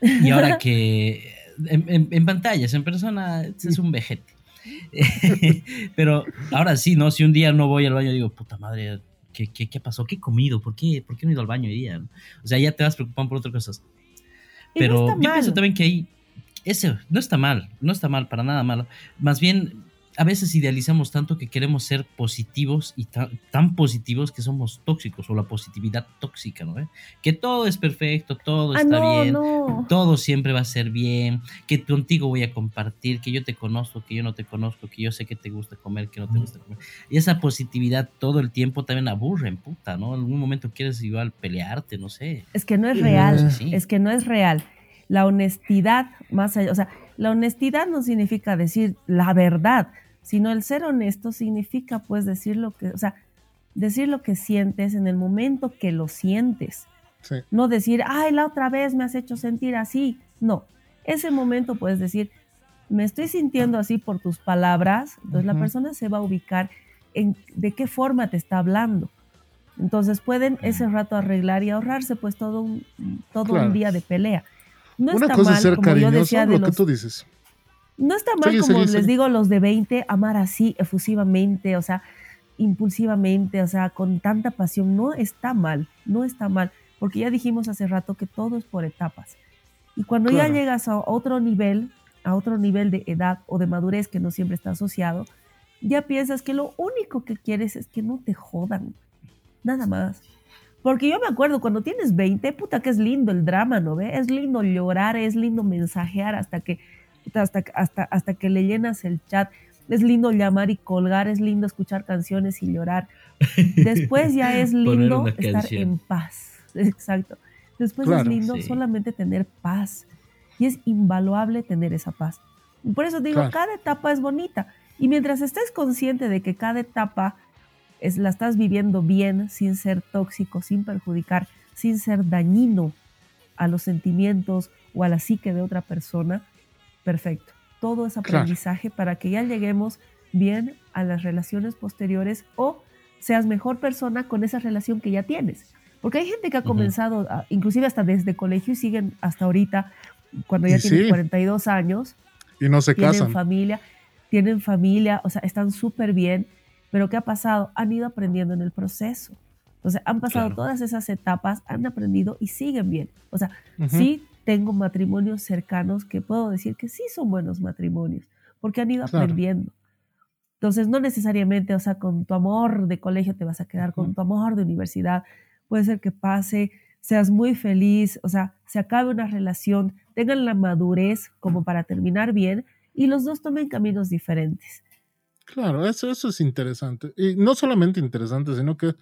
Y ahora que en, en- en pantallas, en persona, es un vejete. (laughs) Pero ahora sí, ¿no? Si un día no voy al baño, digo, puta madre, ¿qué, qué, qué pasó? ¿Qué he comido? ¿Por qué, ¿Por qué no he ido al baño hoy día? O sea, ya te vas preocupando por otras cosas. No Pero está yo mal. pienso también que ahí, ese no está mal, no está mal, para nada malo. Más bien, a veces idealizamos tanto que queremos ser positivos y tan, tan positivos que somos tóxicos o la positividad tóxica, ¿no? Que todo es perfecto, todo Ah, está no, bien, no. todo siempre va a ser bien, que contigo voy a compartir, que yo te conozco, que yo no te conozco, que yo sé que te gusta comer, que no te gusta comer. Y esa positividad todo el tiempo también aburre, en puta, ¿no? En algún momento quieres igual pelearte, no sé. Es que no es real, Sí. es que no es real. La honestidad, más allá, o sea, la honestidad no significa decir la verdad, sino el ser honesto significa pues decir lo que, o sea, decir lo que sientes en el momento que lo sientes. Sí. No decir, ay, la otra vez me has hecho sentir así. No, ese momento puedes decir, me estoy sintiendo así por tus palabras, entonces la persona se va a ubicar en de qué forma te está hablando. Entonces pueden ese rato arreglar y ahorrarse pues todo un, todo Claro. un día de pelea. No Una está cosa mal, es ser cariñoso, lo que los tú dices. no está mal, Sigue, como sigue, les sigue. digo, los de 20, amar así, efusivamente, o sea, impulsivamente, o sea, con tanta pasión. No está mal, no está mal, porque ya dijimos hace rato que todo es por etapas. Y cuando Claro. ya llegas a otro nivel, a otro nivel de edad o de madurez que no siempre está asociado, ya piensas que lo único que quieres es que no te jodan, nada más. Porque yo me acuerdo cuando tienes 20, puta que es lindo el drama, ¿no ve? Es lindo llorar, es lindo mensajear hasta que hasta, hasta, hasta que le llenas el chat. Es lindo llamar y colgar, es lindo escuchar canciones y llorar. (laughs) Después ya es lindo estar canción. en paz. (laughs) Exacto. Después Claro. es lindo Sí. solamente tener paz. Y es invaluable tener esa paz. Por eso digo, Claro. cada etapa es bonita. Y mientras estés consciente de que cada etapa es, la estás viviendo bien, sin ser tóxico, sin perjudicar, sin ser dañino a los sentimientos o a la psique de otra persona, perfecto. Todo es Claro. aprendizaje para que ya lleguemos bien a las relaciones posteriores o seas mejor persona con esa relación que ya tienes. Porque hay gente que ha comenzado, inclusive hasta desde colegio y siguen hasta ahorita, cuando ya Y tienen sí. 42 años, Y no se tienen casan. familia, tienen familia, o sea, están súper bien, pero ¿qué ha pasado? Han ido aprendiendo en el proceso. Entonces, han pasado Claro. todas esas etapas, han aprendido y siguen bien. O sea, Ujú. sí tengo matrimonios cercanos que puedo decir que sí son buenos matrimonios, porque han ido Claro. aprendiendo. Entonces, no necesariamente, o sea, con tu amor de colegio te vas a quedar, con tu amor de universidad, puede ser que pase, seas muy feliz, o sea, se acabe una relación, tengan la madurez como para terminar bien y los dos tomen caminos diferentes. Claro, eso, eso es interesante. Y no solamente interesante, sino que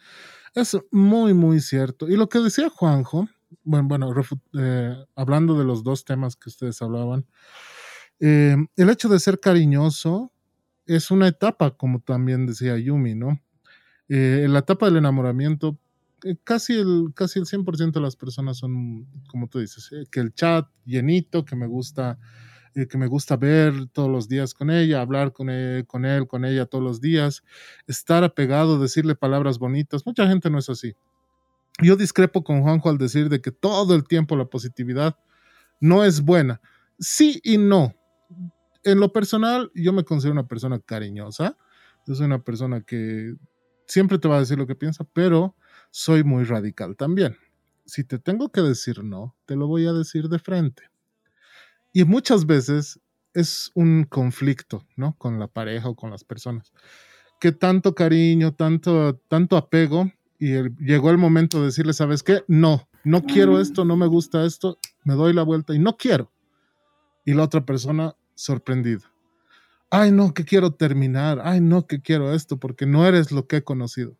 es muy, muy cierto. Y lo que decía Juanjo, bueno, bueno eh, hablando de los dos temas que ustedes hablaban, eh, el hecho de ser cariñoso es una etapa, como también decía Yumi, ¿no? Eh, en la etapa del enamoramiento casi el, casi el 100% de las personas son, como tú dices, que el chat llenito, que me gusta eh, que me gusta ver todos los días con ella, hablar con él, con él, con ella todos los días, estar apegado, decirle palabras bonitas. Mucha gente no es así. Yo discrepo con Juanjo al decir de que todo el tiempo la positividad no es buena. Sí y no. En lo personal, yo me considero una persona cariñosa. Yo soy una persona que siempre te va a decir lo que piensa, pero soy muy radical también. Si te tengo que decir no, te lo voy a decir de frente. Y muchas veces es un conflicto, ¿no? Con la pareja o con las personas. Que tanto cariño, tanto, tanto apego, y llegó el momento de decirle, ¿sabes qué? No, no quiero esto, no me gusta esto, me doy la vuelta y no quiero. Y la otra persona sorprendida. Ay, no, que quiero terminar. Ay, no, que quiero esto, porque no eres lo que he conocido.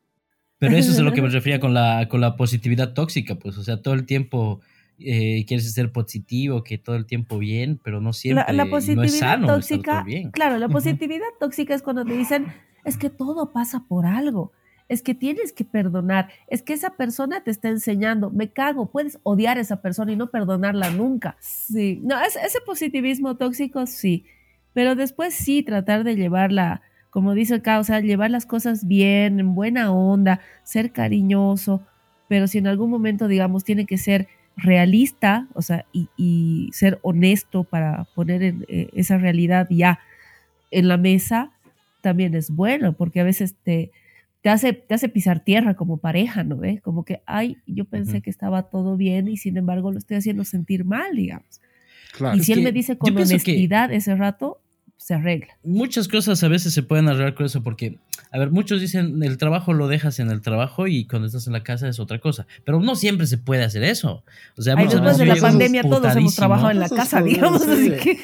Pero eso es a lo que me (laughs) refería con la, con la positividad tóxica, pues, o sea, todo el tiempo eh, quieres ser positivo, que todo el tiempo bien, pero no siempre la, positividad tóxica, Claro, la positividad tóxica es cuando te dicen, es que todo pasa por algo, es que tienes que perdonar, es que esa persona te está enseñando, me cago, puedes odiar a esa persona y no perdonarla nunca. Sí, no, ese positivismo tóxico sí, pero después sí tratar de llevarla, como dice acá, o sea, llevar las cosas bien, en buena onda, ser cariñoso, pero si en algún momento, digamos, tiene que ser realista, o sea, y, ser honesto para poner eh, esa realidad ya en la mesa, también es bueno, porque a veces te, te, hace, te hace pisar tierra como pareja, ¿no ve? Como que, ay, yo pensé que estaba todo bien y sin embargo lo estoy haciendo sentir mal, digamos. Y si él me dice con honestidad ese rato, se arregla. Muchas cosas a veces se pueden arreglar con eso porque, a ver, muchos dicen el trabajo lo dejas en el trabajo y cuando estás en la casa es otra cosa, pero no siempre se puede hacer eso. O sea, después de la pandemia todos hemos trabajado en la casa, digamos, así que...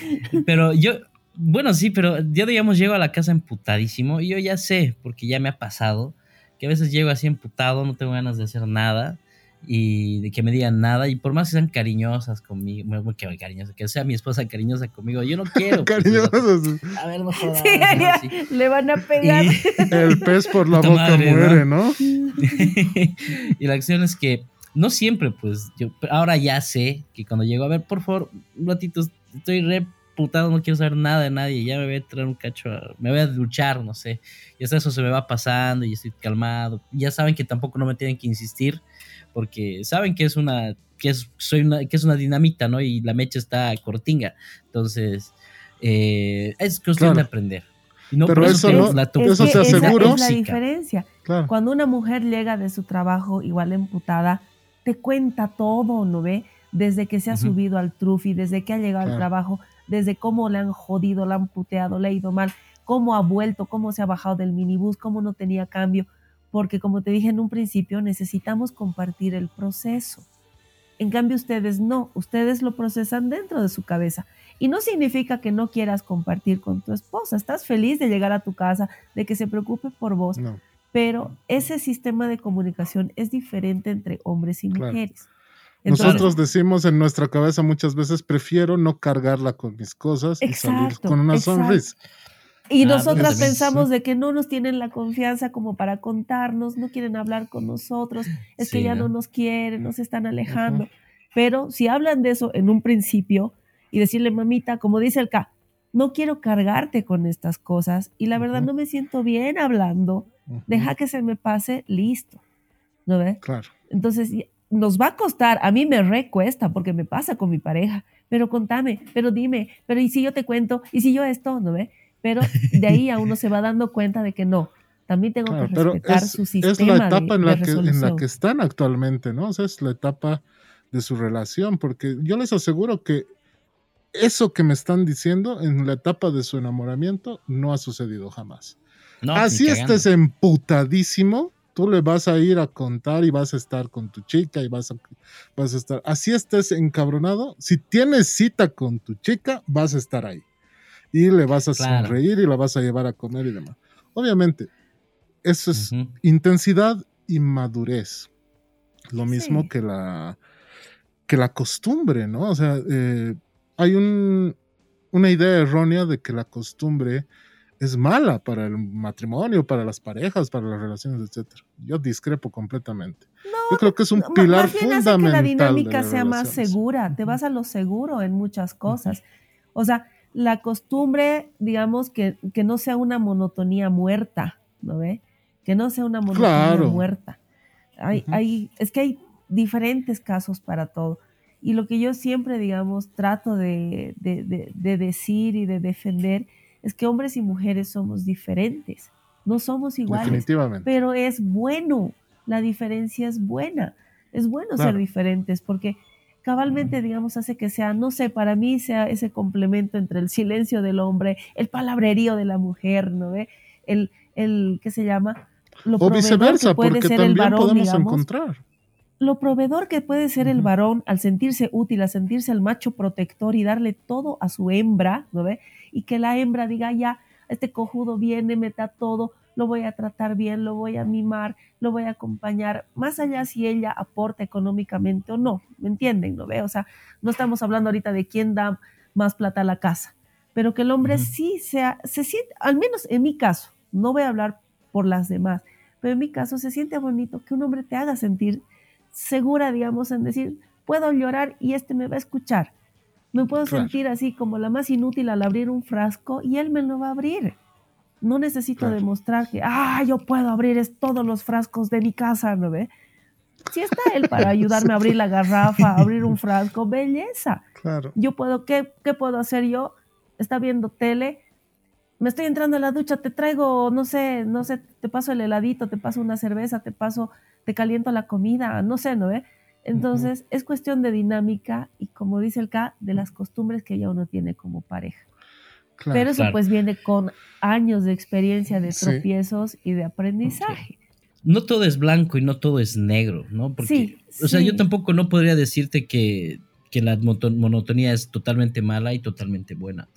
Pero yo, bueno, sí, pero yo digamos llego a la casa emputadísimo y yo ya sé, porque ya me ha pasado, que a veces llego así emputado, no tengo ganas de hacer nada y de que me digan nada y por más que sean cariñosas conmigo, muy, que cariñosa, que sea mi esposa cariñosa conmigo, yo no (laughs) quiero. Pues, cariñosas. a ver, no jodas, sí, Le van a pegar. el pez por la boca muere, ¿no? (laughs) y la acción es que no siempre, pues, yo ahora ya sé que cuando llego a ver, por favor, un ratito, estoy reputado, no quiero saber nada de nadie, ya me voy a traer un cacho, me voy a duchar, no sé. Y hasta eso se me va pasando y estoy calmado. Ya saben que tampoco no me tienen que insistir porque saben que es una que es soy una que es una dinamita, ¿no? Y la mecha está cortinga. Entonces, eh, es cuestión de aprender. Pero eso, no, eso se aseguro. Es la, diferencia. Cuando una mujer llega de su trabajo igual emputada, te cuenta todo, ¿no ve? Desde que se ha subido al trufi, desde que ha llegado al trabajo, desde cómo le han jodido, le han puteado, le ha ido mal, cómo ha vuelto, cómo se ha bajado del minibús, cómo no tenía cambio porque como te dije en un principio, necesitamos compartir el proceso. En cambio, ustedes no, ustedes lo procesan dentro de su cabeza. Y no significa que no quieras compartir con tu esposa. Estás feliz de llegar a tu casa, de que se preocupe por vos. Pero ese sistema de comunicación es diferente entre hombres y mujeres. Nosotros decimos en nuestra cabeza muchas veces, prefiero no cargarla con mis cosas y salir con una sonrisa. Y ah, nosotras pensamos de que no nos tienen la confianza como para contarnos, no quieren hablar con nosotros, es que ya ¿no? nos quieren, nos están alejando. Pero si hablan de eso en un principio y decirle, mamita, como dice el K, no quiero cargarte con estas cosas y la verdad no me siento bien hablando, deja que se me pase, listo. ¿No ves? Claro. Entonces, nos va a costar, a mí me recuesta porque me pasa con mi pareja, pero contame, pero dime, pero y si yo te cuento, y si yo esto, ¿no ve? Pero de ahí a uno se va dando cuenta de que no, también tengo que respetar su sistema. Es la etapa en, la que, en la que están actualmente, ¿no? O sea, es la etapa de su relación, porque yo les aseguro que eso que me están diciendo en la etapa de su enamoramiento no ha sucedido jamás. Así estés emputadísimo, tú le vas a ir a contar y vas a estar con tu chica y vas a, vas a estar. Así estés encabronado, si tienes cita con tu chica, vas a estar ahí y le vas a sonreír y la vas a llevar a comer y demás. Obviamente, eso es intensidad y madurez. Lo mismo que la que la costumbre, ¿no? O sea, eh, hay un, una idea errónea de que la costumbre es mala para el matrimonio, para las parejas, para las relaciones, etcétera. Yo discrepo completamente. Yo creo que es un pilar fundamental. que la dinámica sea más segura, te vas a lo seguro en muchas cosas. O sea, la costumbre, digamos, que, que no sea una monotonía muerta, ¿no ve? Que no sea una monotonía muerta. Hay, hay, es que hay diferentes casos para todo. Y lo que yo siempre, digamos, trato de, de, de decir y de defender es que hombres y mujeres somos diferentes, no somos iguales. Definitivamente. Pero es bueno, la diferencia es buena, es bueno ser diferentes porque cabalmente, digamos, hace que sea, no sé, para mí sea ese complemento entre el silencio del hombre, el palabrerío de la mujer, ¿no ve? El, el ¿qué se llama? Lo o viceversa, porque también podemos encontrar. Lo proveedor que puede ser el varón al sentirse útil, al sentirse el macho protector y darle todo a su hembra, ¿no ve? y que la hembra diga, ya, este cojudo viene, me da todo, lo voy a tratar bien, lo voy a mimar, lo voy a acompañar, más allá si ella aporta económicamente o no, ¿me entienden? ¿No ve? O sea, no estamos hablando ahorita de quién da más plata a la casa, pero que el hombre sí sea, se siente, al menos en mi caso, no voy a hablar por las demás, pero en mi caso se siente bonito que un hombre te haga sentir segura, digamos, en decir, puedo llorar y este me va a escuchar. Me puedo sentir así como la más inútil al abrir un frasco y él me lo va a abrir. No necesito demostrar que, ah, yo puedo abrir todos los frascos de mi casa, ¿no ve? Si está él para (laughs) ayudarme a abrir la garrafa, abrir un frasco, belleza. Claro. Yo puedo, ¿qué, ¿qué puedo hacer yo? Está viendo tele, me estoy entrando a la ducha, te traigo, no sé, no sé, te paso el heladito, te paso una cerveza, te paso, te caliento la comida, no sé, ¿no ve? Entonces, es cuestión de dinámica y, como dice el K, de las costumbres que ya uno tiene como pareja. Pero eso pues viene con años de experiencia de tropiezos y de aprendizaje. No todo es blanco y no todo es negro, ¿no? Porque, o sea, yo tampoco no podría decirte que, que la monotonía es totalmente mala y totalmente buena.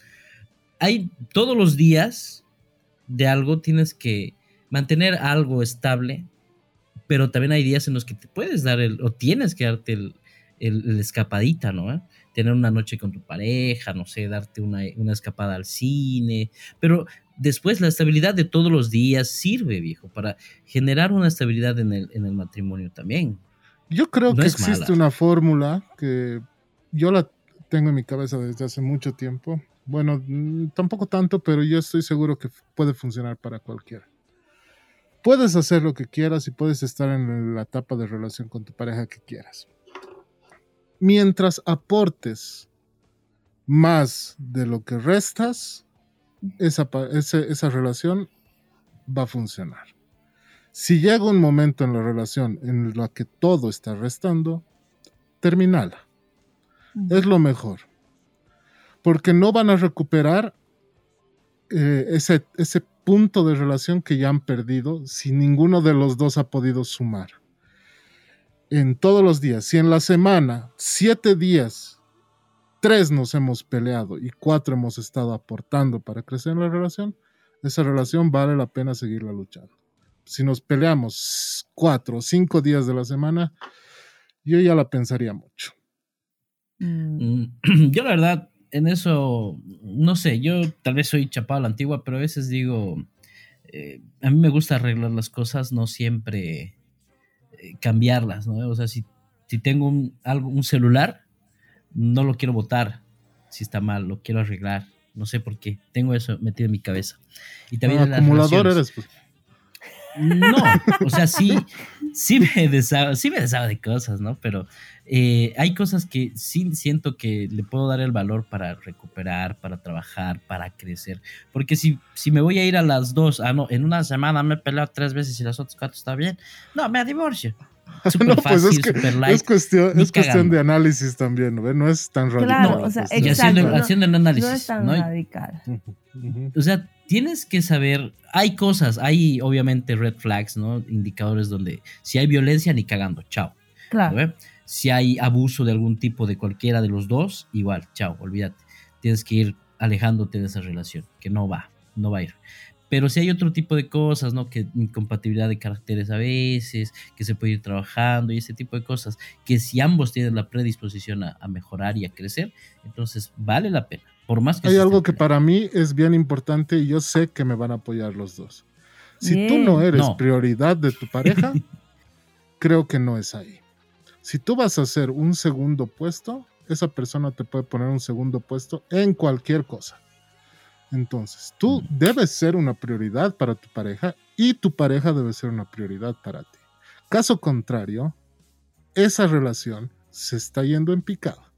Hay todos los días de algo tienes que mantener algo estable pero también hay días en los que te puedes dar el, o tienes que darte el, el, escapadita, ¿no? Tener una noche con tu pareja, no sé, darte una, una, escapada al cine, pero después la estabilidad de todos los días sirve, viejo, para generar una estabilidad en el, en el matrimonio también. Yo creo que existe una fórmula que yo la tengo en mi cabeza desde hace mucho tiempo. Bueno, mm, tampoco tanto, pero yo estoy seguro que puede funcionar para cualquiera puedes hacer lo que quieras y puedes estar en la etapa de relación con tu pareja que quieras. Mientras aportes más de lo que restas, esa, esa, relación va a funcionar. Si llega un momento en la relación en la que todo está restando, terminala. Es lo mejor. Porque no van a recuperar eh, ese, ese punto de relación que ya han perdido si ninguno de los dos ha podido sumar. En todos los días, si en la semana, siete días, tres nos hemos peleado y cuatro hemos estado aportando para crecer en la relación, esa relación vale la pena seguirla luchando. Si nos peleamos cuatro o cinco días de la semana, yo ya la pensaría mucho. Mm, (clears throat) yo la verdad en eso, no sé, yo tal vez soy chapado a la antigua, pero a veces digo, eh, a mí me gusta arreglar las cosas, no siempre eh, cambiarlas, ¿no? O sea, si, si tengo un, algo, un celular, no lo quiero botar si está mal, lo quiero arreglar. No sé por qué, tengo eso metido en mi cabeza. Y también ah, acumulador eres, pues. No, o sea, sí, sí me deshago, sí me de cosas, ¿no? Pero eh, hay cosas que sí siento que le puedo dar el valor para recuperar, para trabajar, para crecer. Porque si, si me voy a ir a las dos, ah, no, en una semana me he peleado tres veces y las otras cuatro está bien, no, me divorcio. (laughs) no, pues es, que, es cuestión, es cuestión de análisis también, ¿no? No es tan radical. Claro, o sea, haciendo, haciendo, el análisis. No es tan radical. O sea, tienes que saber, hay cosas, hay obviamente red flags, ¿no? Indicadores donde si hay violencia, ni cagando, chao. Claro. Si hay abuso de algún tipo de cualquiera de los dos, igual, chao, olvídate. Tienes que ir alejándote de esa relación, que no va, no va a ir. Pero si hay otro tipo de cosas, ¿no? Que incompatibilidad de caracteres a veces, que se puede ir trabajando y ese tipo de cosas, que si ambos tienen la predisposición a, a mejorar y a crecer, entonces vale la pena Por más que Hay algo que para mí es bien importante y yo sé que me van a apoyar los dos. Si tú no eres No. prioridad de tu pareja, (laughs) creo que no es ahí. Si tú vas a hacer un segundo puesto, esa persona te puede poner un segundo puesto en cualquier cosa. Entonces, tú debes ser una prioridad para tu pareja y tu pareja debe ser una prioridad para ti. Caso contrario, esa relación se está yendo en picado.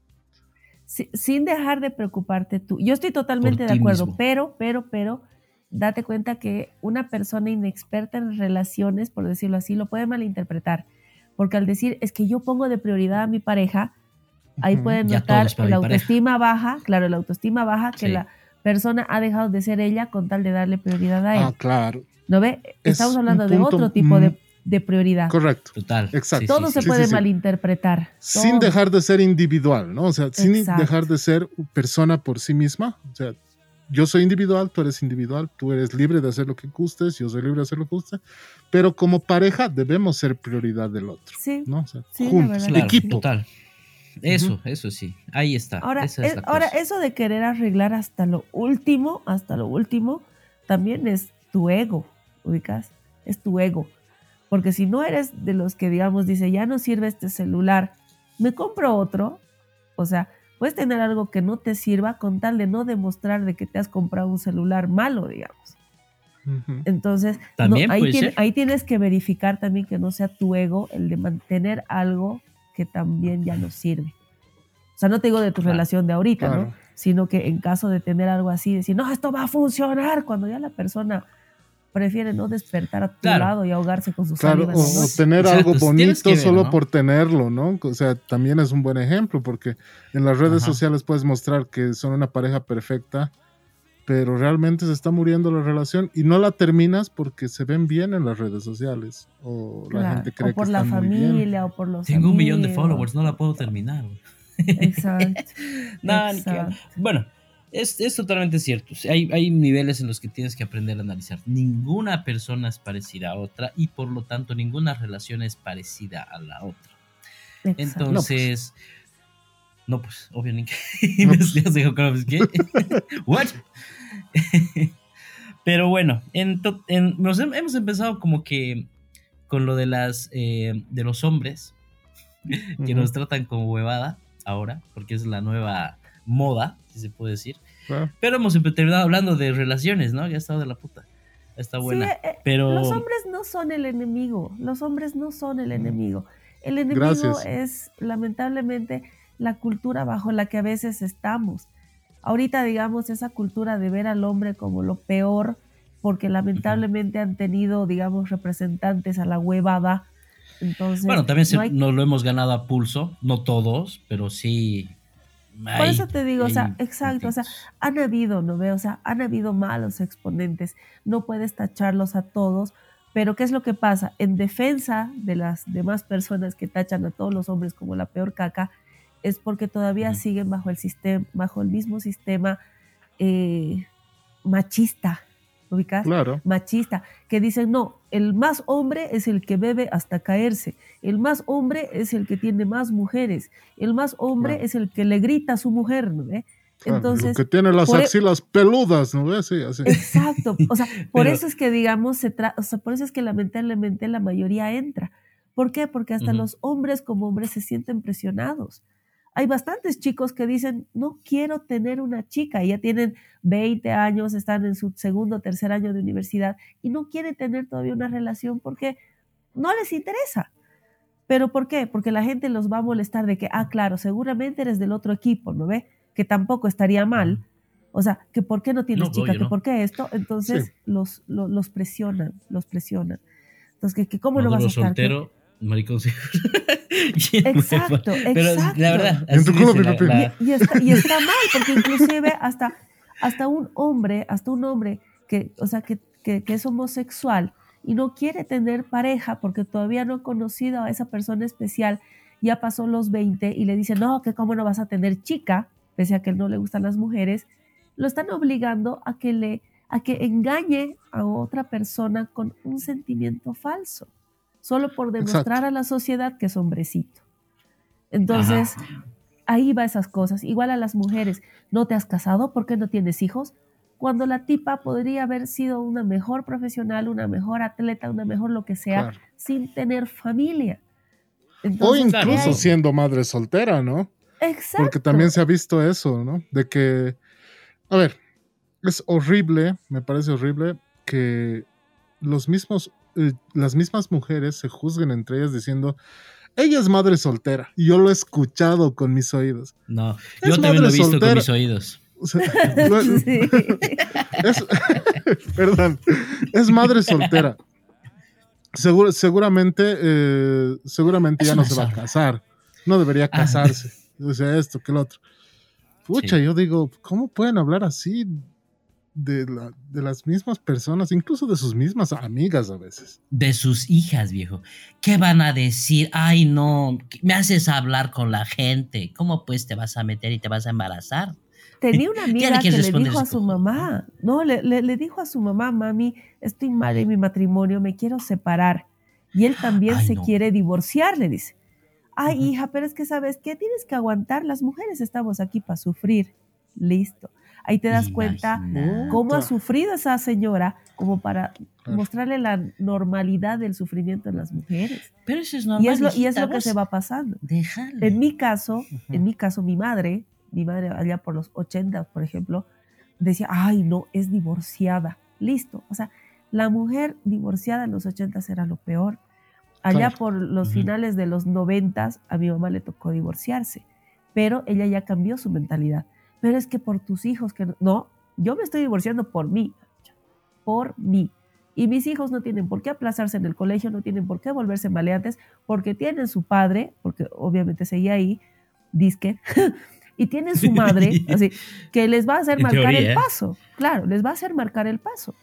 Si- sin dejar de preocuparte tú. Yo estoy totalmente de acuerdo, mismo. pero, pero, pero, date cuenta que una persona inexperta en relaciones, por decirlo así, lo puede malinterpretar. Porque al decir, es que yo pongo de prioridad a mi pareja, ahí Ujú. pueden notar la pareja. autoestima baja, claro, la autoestima baja, que la persona ha dejado de ser ella con tal de darle prioridad a él. Ah, claro. ¿No ve? es Estamos hablando de otro tipo de, de prioridad. Correcto. Total. Exacto. Todo se sí, puede sí, sí. malinterpretar. sin todo. dejar de ser individual, ¿no? O sea, sin Exacto. dejar de ser persona por sí misma. O sea, yo soy individual, tú eres individual, tú eres libre de hacer lo que gustes, yo soy libre de hacer lo que guste, pero como pareja debemos ser prioridad del otro, Sí. ¿no? O sea, Sí, la juntos. Claro, equipo. Total. Eso, eso sí. Ahí está. Ahora, Esa es es- la ahora, cosa. eso de querer arreglar hasta lo último, hasta lo último, también es tu ego, ubicas, es tu ego. Porque si no eres de los que, digamos, dice, ya no sirve este celular, me compro otro, o sea, puedes tener algo que no te sirva con tal de no demostrar de que te has comprado un celular malo, digamos. Entonces, no, ahí, tiene- tienes que verificar también que no sea tu ego el de mantener algo que también ya no sirve. O sea, no te digo de tu Claro. relación de ahorita, ¿no? Sino que en caso de tener algo así, decir, no, esto va a funcionar, cuando ya la persona prefiere no despertar a tu Claro. lado y ahogarse con sus Claro, saliva o, o tener Exacto, algo bonito ver, solo ¿no? por tenerlo, ¿no? O sea, también es un buen ejemplo porque en las redes Ajá. sociales puedes mostrar que son una pareja perfecta, pero realmente se está muriendo la relación y no la terminas porque se ven bien en las redes sociales o la Claro, gente cree o por que la están muy bien. familia, o por los Tengo un millón de amigos. followers, no la puedo terminar. Exacto. (laughs) Que- exacto. Bueno, es, es totalmente cierto. Hay, hay niveles en los que tienes que aprender a analizar. Ninguna persona es parecida a otra y por lo tanto ninguna relación es parecida a la otra. exacto. Entonces, no, pues, obvio, ni que. (laughs) (laughs) No, pues. ya se como, ¿qué? (laughs) ¿What? Pero bueno, en en- nos hem- hemos empezado como que con lo de las eh, de los hombres que nos tratan como huevada ahora, porque es la nueva moda, si se puede decir. Claro. Pero hemos terminado hablando de relaciones, ¿no? Ya ha estado de la puta. Está buena. Sí, eh, pero Los hombres no son el enemigo, los hombres no son el enemigo. El enemigo Gracias. es lamentablemente la cultura bajo la que a veces estamos. Ahorita, digamos, esa cultura de ver al hombre como lo peor, porque lamentablemente han tenido, digamos, representantes a la huevada. Entonces, bueno, también se- no hay- nos lo hemos ganado a pulso, no todos, pero sí. Por eso te digo, o sea, exacto, o sea, han habido, ¿no ve? O sea, han habido malos exponentes, no puedes tacharlos a todos, pero ¿qué es lo que pasa? En defensa de las demás personas que tachan a todos los hombres como la peor caca, es porque todavía siguen bajo el sistema, bajo el mismo sistema eh, machista, ¿ubicas? Claro. machista, que dicen, no, el más hombre es el que bebe hasta caerse, el más hombre es el que tiene más mujeres, el más hombre Claro. es el que le grita a su mujer, ¿no ve? Claro, Entonces, que tiene las e- axilas peludas, ¿no? Sí, así. Exacto, o sea, (laughs) por Pero- eso es que digamos, se tra- o sea, por eso es que lamentablemente la mayoría entra. ¿Por qué? Porque hasta los hombres como hombres se sienten presionados. Hay bastantes chicos que dicen, no quiero tener una chica, ya tienen 20 años, están en su segundo o tercer año de universidad y no quieren tener todavía una relación porque no les interesa. ¿Pero por qué? Porque la gente los va a molestar de que, ah, claro, seguramente eres del otro equipo, ¿no ve? Que tampoco estaría mal. O sea, que por qué no tienes No, chica, que no. por qué esto. Entonces Sí. los, lo- los presionan, los presionan. Entonces, que, que ¿cómo no vas a estar? soltero, maricón sí. (laughs) Exacto, Pero exacto. la verdad, En tu culo, la- pipi, pipi. la- Y, y está, y está mal, porque inclusive hasta, hasta un hombre, hasta un hombre que, o sea, que, que, que es homosexual y no quiere tener pareja porque todavía no ha conocido a esa persona especial, ya pasó los 20 y le dice, no, que cómo no vas a tener chica, pese a que no le gustan las mujeres, lo están obligando a que le a que engañe a otra persona con un sentimiento falso, solo por demostrar Exacto. a la sociedad que es hombrecito. Entonces, Ajá. ahí va esas cosas. Igual a las mujeres, ¿no te has casado? ¿Por qué no tienes hijos? Cuando la tipa podría haber sido una mejor profesional, una mejor atleta, una mejor lo que sea, Claro. sin tener familia. O Entonces, incluso ¿qué hay? siendo madre soltera, ¿no? Exacto. Porque también se ha visto eso, ¿no? De que, a ver, es horrible, me parece horrible que los mismos, las mismas mujeres se juzguen entre ellas diciendo, ella es madre soltera. Y yo lo he escuchado con mis oídos. No, Es yo también lo he madre visto con soltera. mis oídos. O sea, (laughs) lo- Sí. es, (laughs) perdón, es madre soltera. Seguro, seguramente, eh, seguramente Es ya no se va a casar. No debería Ah. casarse. O sea, esto, que lo otro. Pucha, Sí. yo digo, ¿cómo pueden hablar así de, la- de las mismas personas, incluso de sus mismas amigas a veces? De sus hijas, viejo. ¿Qué van a decir? Ay, no, me haces hablar con la gente. ¿Cómo pues te vas a meter y te vas a embarazar? Tenía una (laughs) amiga que que le dijo a su mamá, no, le, le- le dijo a su mamá, mami, estoy mal en mi matrimonio, me quiero separar. Y él también Ay, se no. quiere divorciar, le dice. Ay, hija, pero es que sabes qué, tienes que aguantar, las mujeres estamos aquí para sufrir. Listo. Ahí te das cuenta Imagina. cómo ha sufrido esa señora como para Claro. mostrarle la normalidad del sufrimiento en las mujeres. Pero eso es normal. Y es lo, y es hijita, lo que se va pasando. Déjale. En mi caso, Ujú. en mi caso, mi madre, mi madre allá por los 80, por ejemplo, decía, ay, no, es divorciada. Listo. O sea, la mujer divorciada en los 80 era lo peor. Allá Claro. por los Ujú. finales de los 90, a mi mamá le tocó divorciarse, pero ella ya cambió su mentalidad. Pero es que por tus hijos, que no- no, yo me estoy divorciando por mí, por mí. Y mis hijos no tienen por qué aplazarse en el colegio, no tienen por qué volverse maleantes, porque tienen su padre, porque obviamente seguía ahí, disque, (laughs) y tienen su madre, (laughs) así, que les va a hacer En marcar teoría, el ¿eh? paso. Claro, les va a hacer marcar el paso.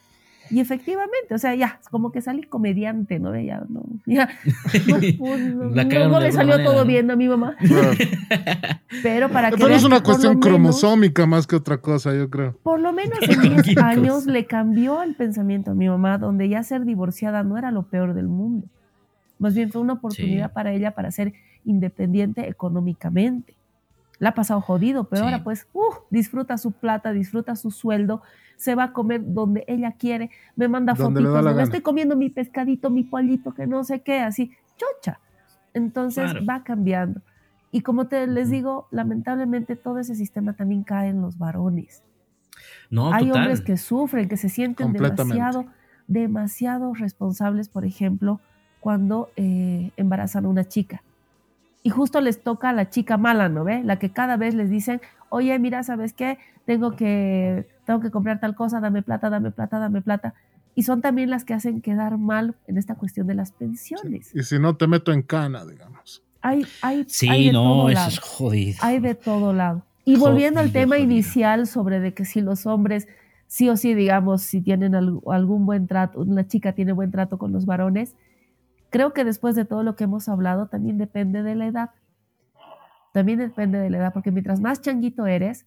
Y efectivamente, o sea, ya, como que salí comediante, ¿no? Ya, no, ya, (laughs) no, pues, no, no- salió manera, todo ¿no? bien a mi mamá. (laughs) Claro. Pero para que Pero es una cuestión menos- cromosómica más que otra cosa, yo creo. por lo menos (laughs) en 10 años le cambió el pensamiento a mi mamá, donde ya ser divorciada no era lo peor del mundo. Más bien fue una oportunidad Sí. para ella para ser independiente económicamente. La ha pasado jodido, pero Sí. ahora pues uh, disfruta su plata, disfruta su sueldo, se va a comer donde ella quiere, me manda fotitos, gana. estoy comiendo mi pescadito, mi pollito, que no sé qué, así, chocha. Entonces Claro. va cambiando. Y como te les digo, lamentablemente todo ese sistema también cae en los varones. No, Hay total. hombres que sufren, que se sienten demasiado, demasiado responsables, por ejemplo, cuando eh, embarazan a una chica. Y justo les toca a la chica mala, ¿no ve? La que cada vez les dicen, oye, mira, ¿sabes qué? Tengo que, tengo que comprar tal cosa, dame plata, dame plata, dame plata. Y son también las que hacen quedar mal en esta cuestión de las pensiones. Y si no, te meto en cana, digamos. Hay, hay, hay Sí, de todo no, eso lado. es jodido. Hay de todo lado. Y volviendo al tema jodido. inicial sobre de que si los hombres, sí o sí, digamos, si tienen al- algún buen trato, una chica tiene buen trato con los varones, creo que después de todo lo que hemos hablado, también depende de la edad. También depende de la edad, porque mientras más changuito eres,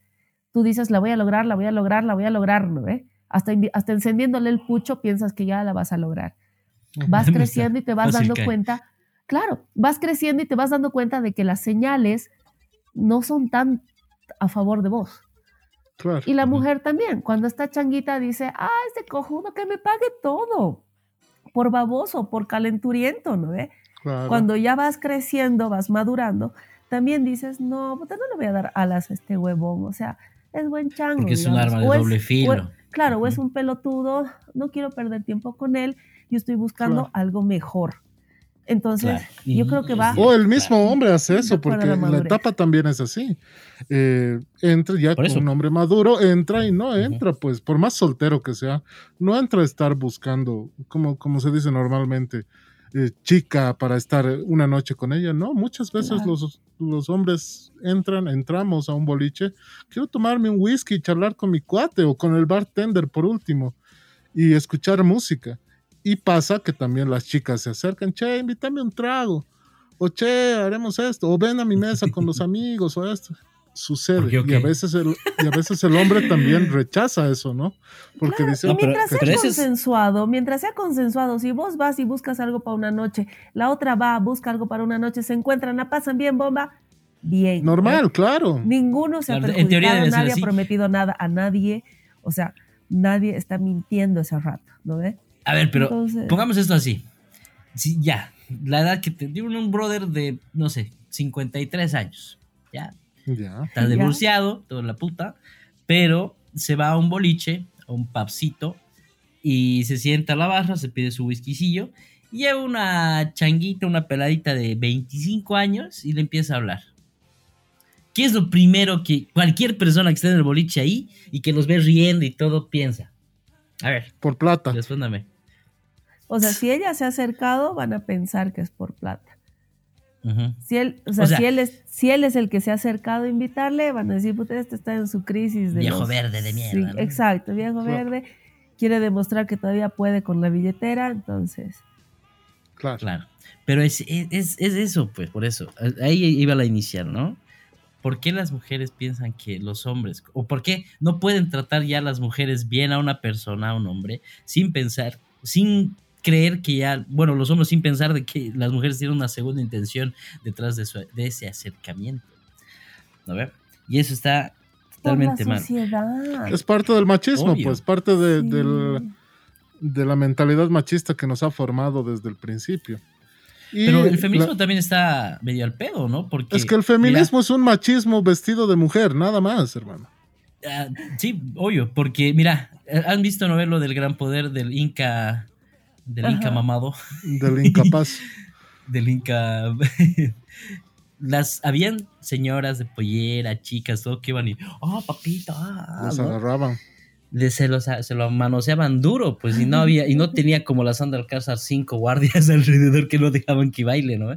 tú dices, la voy a lograr, la voy a lograr, la voy a lograr, ¿no? ve? Hasta, hasta encendiéndole el pucho piensas que ya la vas a lograr. Vas (laughs) ¿Dónde creciendo y te vas dando cuenta, claro, vas creciendo y te vas dando cuenta de que las señales no son tan a favor de vos. Claro. Y la mujer también, cuando está changuita, dice, ah, este cojudo que me pague todo, por baboso, por calenturiento, ¿no ve? claro. Cuando ya vas creciendo, vas madurando, también dices, no, puta, no le voy a dar alas a este huevón, o sea, es buen chango. Porque es un digamos. arma de O es- doble o- filo. claro, o es un pelotudo, no quiero perder tiempo con él, yo estoy buscando Claro. algo mejor. Entonces, Claro. yo creo que va... O el mismo Claro. hombre hace eso, porque la la etapa también es así. Eh, entra ya con un hombre maduro, entra y no entra, pues, por más soltero que sea, no entra a estar buscando, como, como se dice normalmente, eh, chica para estar una noche con ella. No, muchas veces Claro. los, los hombres entran, entramos a un boliche, quiero tomarme un whisky y charlar con mi cuate o con el bartender por último y escuchar música. Y pasa que también las chicas se acercan, che, invítame un trago, o che, haremos esto, o ven a mi mesa con los (laughs) amigos, o esto. Sucede. Porque. Y, a veces el, y a veces el hombre también rechaza eso, ¿no? Porque Claro, dice, y No, pero- mientras sea pero es- consensuado, mientras sea consensuado, si vos vas y buscas algo para una noche, la otra va, busca algo para una noche, se encuentran, la pasan bien, bomba, bien. Normal, claro. Ninguno se ha Claro, en teoría perjudicado, nadie ha prometido nada a nadie. O sea, nadie está mintiendo ese rato, ¿no ve? A ver, pero Entonces- pongamos esto así. Sí, ya. La edad que te dio un brother de, no sé, 53 años. Ya. Ya. Está divorciado, toda la puta. Pero se va a un boliche, a un pubcito, y se sienta a la barra, se pide su whiskycillo. y Lleva una changuita, una peladita de 25 años y le empieza a hablar. ¿Qué es lo primero que cualquier persona que esté en el boliche ahí y que los ve riendo y todo piensa? A ver, Por plata. respóndame. O sea, (laughs) si ella se ha acercado, van a pensar que es por plata. Si él, o sea, O sea- si, él es, si él es el que se ha acercado a invitarle, van a decir, puta, este está en su crisis de Viejo los- verde de mierda, Sí, ¿no? exacto, viejo Claro. verde. Quiere demostrar que todavía puede con la billetera, entonces... Claro. Claro. Pero es, es, es eso, pues, por eso. Ahí iba la inicial, ¿no? ¿Por qué las mujeres piensan que los hombres, o por qué no pueden tratar ya las mujeres bien a una persona, a un hombre, sin pensar, sin creer que ya, bueno, los hombres sin pensar de que las mujeres tienen una segunda intención detrás de, su- de ese acercamiento? ¿No ve? Y eso está totalmente mal. sociedad. Es parte del machismo, Obvio. pues, parte de, Sí. del- de la mentalidad machista que nos ha formado desde el principio. Y Pero el feminismo la- también está medio al pedo, ¿no? Porque es que el feminismo es un machismo vestido de mujer, nada más, hermano. Ah, sí, obvio, porque mira, eh, ¿han visto no ver lo del gran poder del Inca, del Inca mamado, Del incapaz. (laughs) del Inca? (laughs) Las, habían señoras de pollera, chicas, todo que iban y, oh, papito, ah, los ¿no? agarraban. Le- se, los, se lo manoseaban duro, pues, y no había, y no tenía como la Sandra Alcázar cinco guardias (laughs) alrededor que no dejaban que baile, ¿no?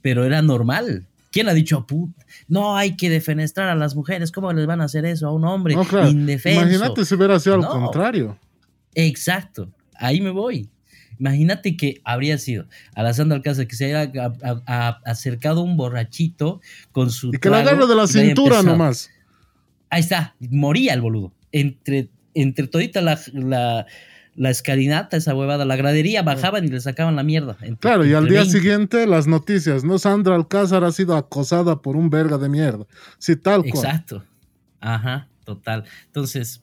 Pero era normal. ¿Quién ha dicho, put, no hay que defenestrar a las mujeres? ¿Cómo les van a hacer eso a un hombre No, claro. indefenso? Imagínate si hubiera sido al contrario. Exacto, ahí me voy. Imagínate que habría sido a la Sandra Alcázar que se haya a- a- a- acercado un borrachito con su. Y que la agarre de la cintura nomás. Ahí está, moría el boludo. Entre, entre todita la, la, la escalinata, esa huevada, la gradería, bajaban y le sacaban la mierda. Entre- Claro, y al día 20. siguiente las noticias, ¿no? Sandra Alcázar ha sido acosada por un verga de mierda. Sí, tal cual. Exacto. Ajá, total. Entonces,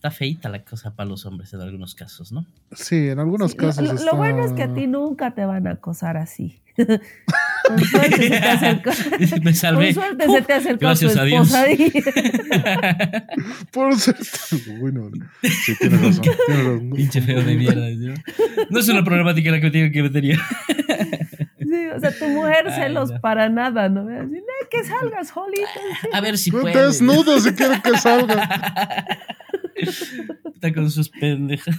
está feita la cosa para los hombres en algunos casos, ¿no? Sí, en algunos Sí, casos lo, bueno es que a ti nunca te van a acosar así. (laughs) Con suerte se te (laughs) acercó. Me salvé. Con suerte se te acercó tu gracias a Dios. ahí. (laughs) Por suerte. Bueno, sí, tienes razón. Tienes razón. Pinche feo de mierda. ¿no? No es una problemática la que tengo que metería. Sí, o sea, tu mujer Ay, celos no. para nada, ¿no? Así, "No, que salgas, solito. A ver si No puede. te desnudo si quieres que salga. Está con sus pendejas.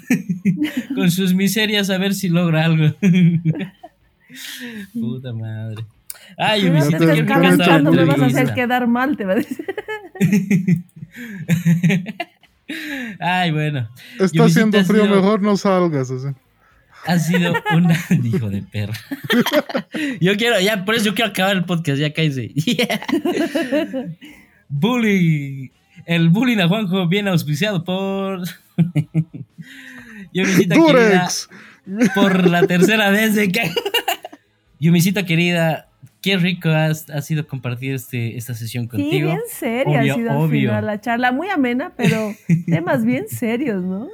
(laughs) con sus miserias a ver si logra algo. (laughs) Puta madre. Ay, Pero me te- calentando, me vas a hacer quedar mal, te va a decir. (laughs) Ay, bueno. Está Yo haciendo frío, sido- mejor no salgas. Ha sido una. Hijo de perra. Yo quiero, ya, por eso yo quiero acabar el podcast, ya cállese. Bullying. El bullying a Juanjo viene auspiciado por. (laughs) Yo visita querida. Durex. por la tercera vez de que. (laughs) Yumisita querida, qué rico has- ha sido compartir este, esta sesión Sí, contigo. bien seria Obvio, ha sido al obvio. final la charla. Muy amena, pero (laughs) temas bien serios, ¿no?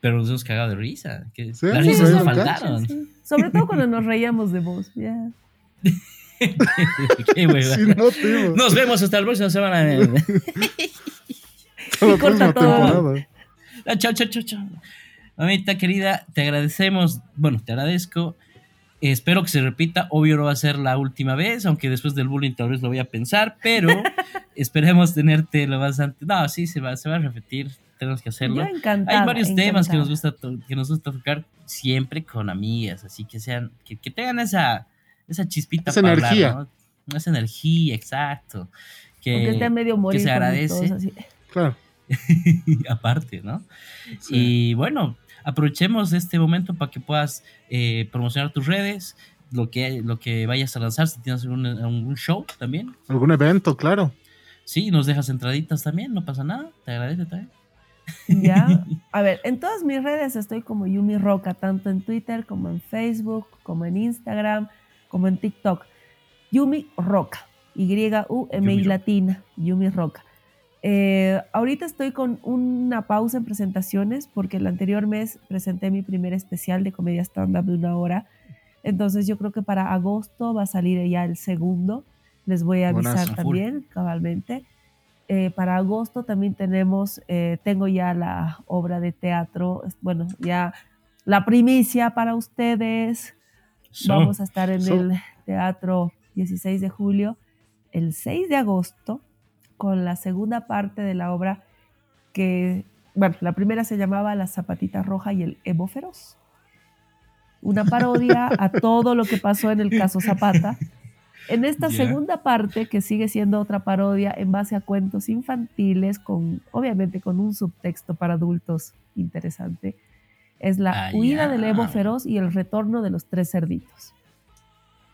Pero nos hemos cagado de risa. que Sí, las sí, risas sí, no sí. faltaron. Sí. Sobre todo cuando nos reíamos de vos. Ya. Qué. Nos vemos hasta la próxima semana. (laughs) Hasta la Y corta próxima todo. temporada. Ah, Chao, chao, chao, chao. Mamita querida, te agradecemos. Bueno, te agradezco. Espero que se repita. Obvio no va a ser la última vez, aunque después del bullying tal vez lo voy a pensar, pero (laughs) esperemos tenerte lo más antes. No, sí, se va, se va a repetir. Tenemos que hacerlo. encantada. Hay varios temas que nos encantada. gusta que nos gusta tocar siempre con amigas, así que sean que, que tengan esa esa chispita Esa para hablar, energía. ¿no? Esa energía, exacto. Que, que se agradece. así. Claro. (laughs) aparte, ¿no? sí. Y bueno, aprovechemos este momento para que puedas eh, promocionar tus redes, lo que, lo que vayas a lanzar, si tienes algún, algún show también. Algún evento, claro. Sí, nos dejas entraditas también, no pasa nada, te agradezco también. Ya. (laughs) A ver, en todas mis redes estoy como Yumi Roca, tanto en Twitter como en Facebook, como en Instagram, como en TikTok. Yumi Roca. Y-U-M-I latina, Yumi Roca. Eh, ahorita estoy con una pausa en presentaciones porque el anterior mes presenté mi primer especial de comedia stand-up de una hora. Entonces yo creo que para agosto va a salir ya el segundo. Les voy a avisar también, cabalmente. Eh, para agosto también tenemos, eh, tengo ya la obra de teatro, bueno, ya la primicia para ustedes. Vamos a estar en el teatro 16 de julio, el 6 de agosto, con la segunda parte de la obra que, bueno, la primera se llamaba La Zapatita Roja y el Evo Feroz. Una parodia a (laughs) todo lo que pasó en el caso Zapata en esta segunda parte, que sigue siendo otra parodia en base a cuentos infantiles, con obviamente con un subtexto para adultos interesante, es la huida del Evo feroz y el retorno de los tres cerditos,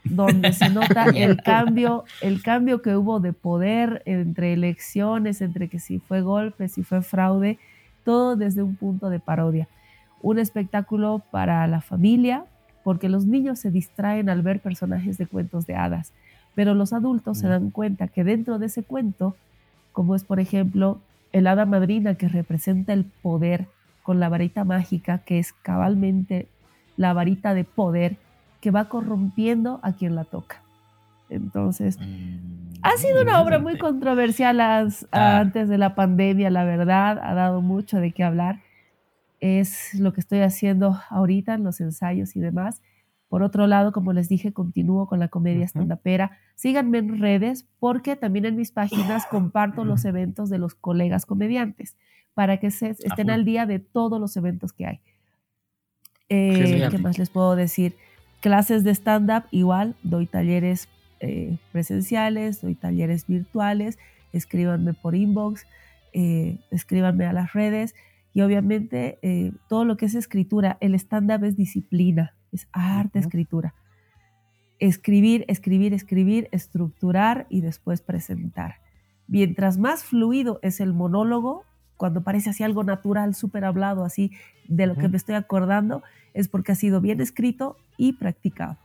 donde se (laughs) nota el cambio, el cambio que hubo de poder entre elecciones, entre que si fue golpe, si fue fraude, todo desde un punto de parodia. Un espectáculo para la familia, porque los niños se distraen al ver personajes de cuentos de hadas pero los adultos se dan cuenta que dentro de ese cuento, como es por ejemplo el hada madrina que representa el poder con la varita mágica, que es cabalmente la varita de poder que va corrompiendo a quien la toca. Entonces, mm, ha sido una obra muy controversial ah. antes de la pandemia, la verdad, ha dado mucho de qué hablar. Es lo que estoy haciendo ahorita en los ensayos y demás. Por otro lado, como les dije, continúo con la comedia stand-upera. Síganme en redes porque también en mis páginas (coughs) comparto los eventos de los colegas comediantes para que se, estén al día de todos los eventos que hay. Eh, ¿Qué más les puedo decir? Clases de stand-up, igual, doy talleres eh, presenciales, doy talleres virtuales, escríbanme por inbox, eh, escríbanme a las redes y obviamente todo lo que es escritura, el stand-up es disciplina, es arte, escritura. Escribir, escribir, escribir, estructurar y después presentar. Mientras más fluido es el monólogo, cuando parece así algo natural, súper hablado, así de lo que me estoy acordando, es porque ha sido bien escrito y practicado.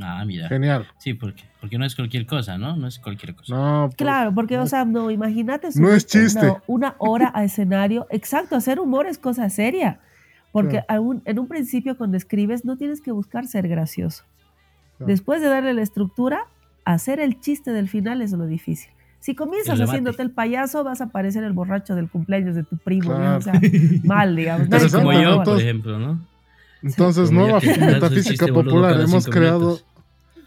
Ah, mira. Genial. Sí, porque, porque no es cualquier cosa, ¿no? No es cualquier cosa. No, pues, claro, porque, o sea, no, imagínate. No es chiste. una hora a escenario. Exacto, hacer humor es cosa seria. Porque en un principio cuando escribes no tienes que buscar ser gracioso. Después de darle la estructura, hacer el chiste del final es lo difícil. Si comienzas haciéndote el payaso, vas a parecer el borracho del cumpleaños de tu primo. O sea, (laughs) mal, digamos. como yo, por ejemplo, ¿no? Entonces, nueva (laughs) metafísica popular. Hemos creado,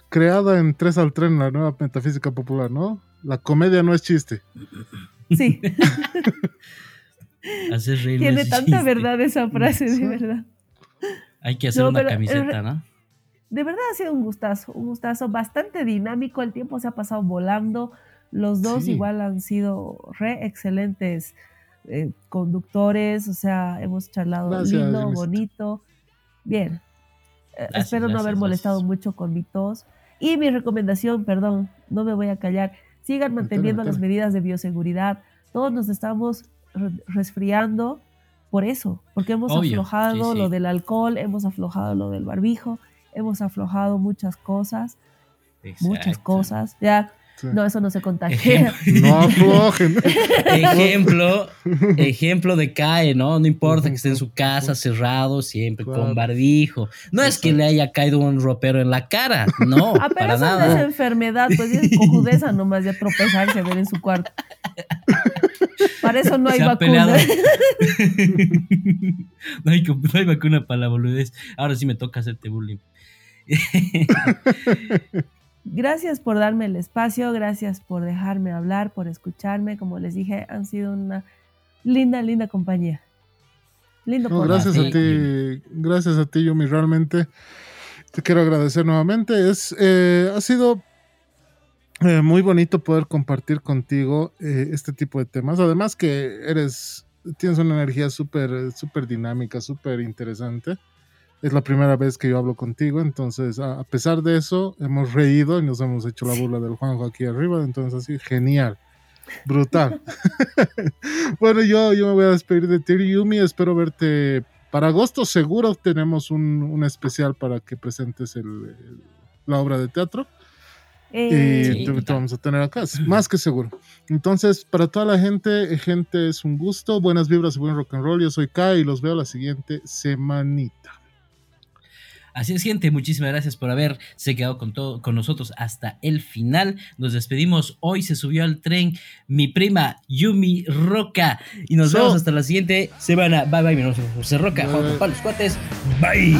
creada en tres al tren la nueva metafísica popular, ¿no? La comedia no es chiste. Sí. (laughs) Hacer reír Tiene tanta verdad esa frase, de verdad. Hay que hacer una camiseta, ¿no? De verdad ha sido un gustazo, un gustazo bastante dinámico. El tiempo se ha pasado volando. Los dos igual han sido re excelentes eh, conductores. O sea, hemos charlado lindo, bonito. Bien. Eh, espero no haber molestado mucho con mi tos. Y mi recomendación, perdón, no me voy a callar. Sigan manteniendo las medidas de bioseguridad. Todos nos estamos resfriando por eso, porque hemos aflojado lo del alcohol, hemos aflojado lo del barbijo, hemos aflojado muchas cosas, muchas cosas. Ya no, eso no se contagia. (laughs) No aflojen. ejemplo, (laughs) ejemplo de CAE, ¿no? No importa que esté en su casa cerrado, siempre con barbijo. No es que le haya caído un ropero en la cara, no. (laughs) Ah, pero para eso nada. no es enfermedad, pues es cojudeza nomás de tropezarse, ver en su cuarto. Para eso no hay vacuna. no, hay, no hay vacuna para la boludez. Ahora sí me toca hacerte bullying. Gracias por darme el espacio, gracias por dejarme hablar, por escucharme. Como les dije, han sido una linda, linda compañía. Lindo no, gracias a ti, gracias a ti, Yumi. Realmente te quiero agradecer nuevamente. Es, eh, ha sido eh, muy bonito poder compartir contigo eh, este tipo de temas. Además que eres, tienes una energía súper, súper dinámica, súper interesante es la primera vez que yo hablo contigo, entonces a, pesar de eso hemos reído y nos hemos hecho la burla del Juanjo aquí arriba, entonces así, genial, brutal. (laughs) bueno, yo, yo me voy a despedir de ti, Yumi, espero verte para agosto, seguro tenemos un, especial para que presentes la obra de teatro. Eh, y te, vamos a tener acá, más que seguro. Entonces, para toda la gente, gente, es un gusto. Buenas vibras y buen rock and roll. Yo soy Kai y los veo la siguiente semanita. Así es, gente, muchísimas gracias por haberse quedado con, todo, con nosotros hasta el final. Nos despedimos. Hoy se subió al tren mi prima Yumi Roca. Y nos vemos hasta la siguiente semana. Bye bye, mi nombre es José Roca. Juan los cuates. Bye.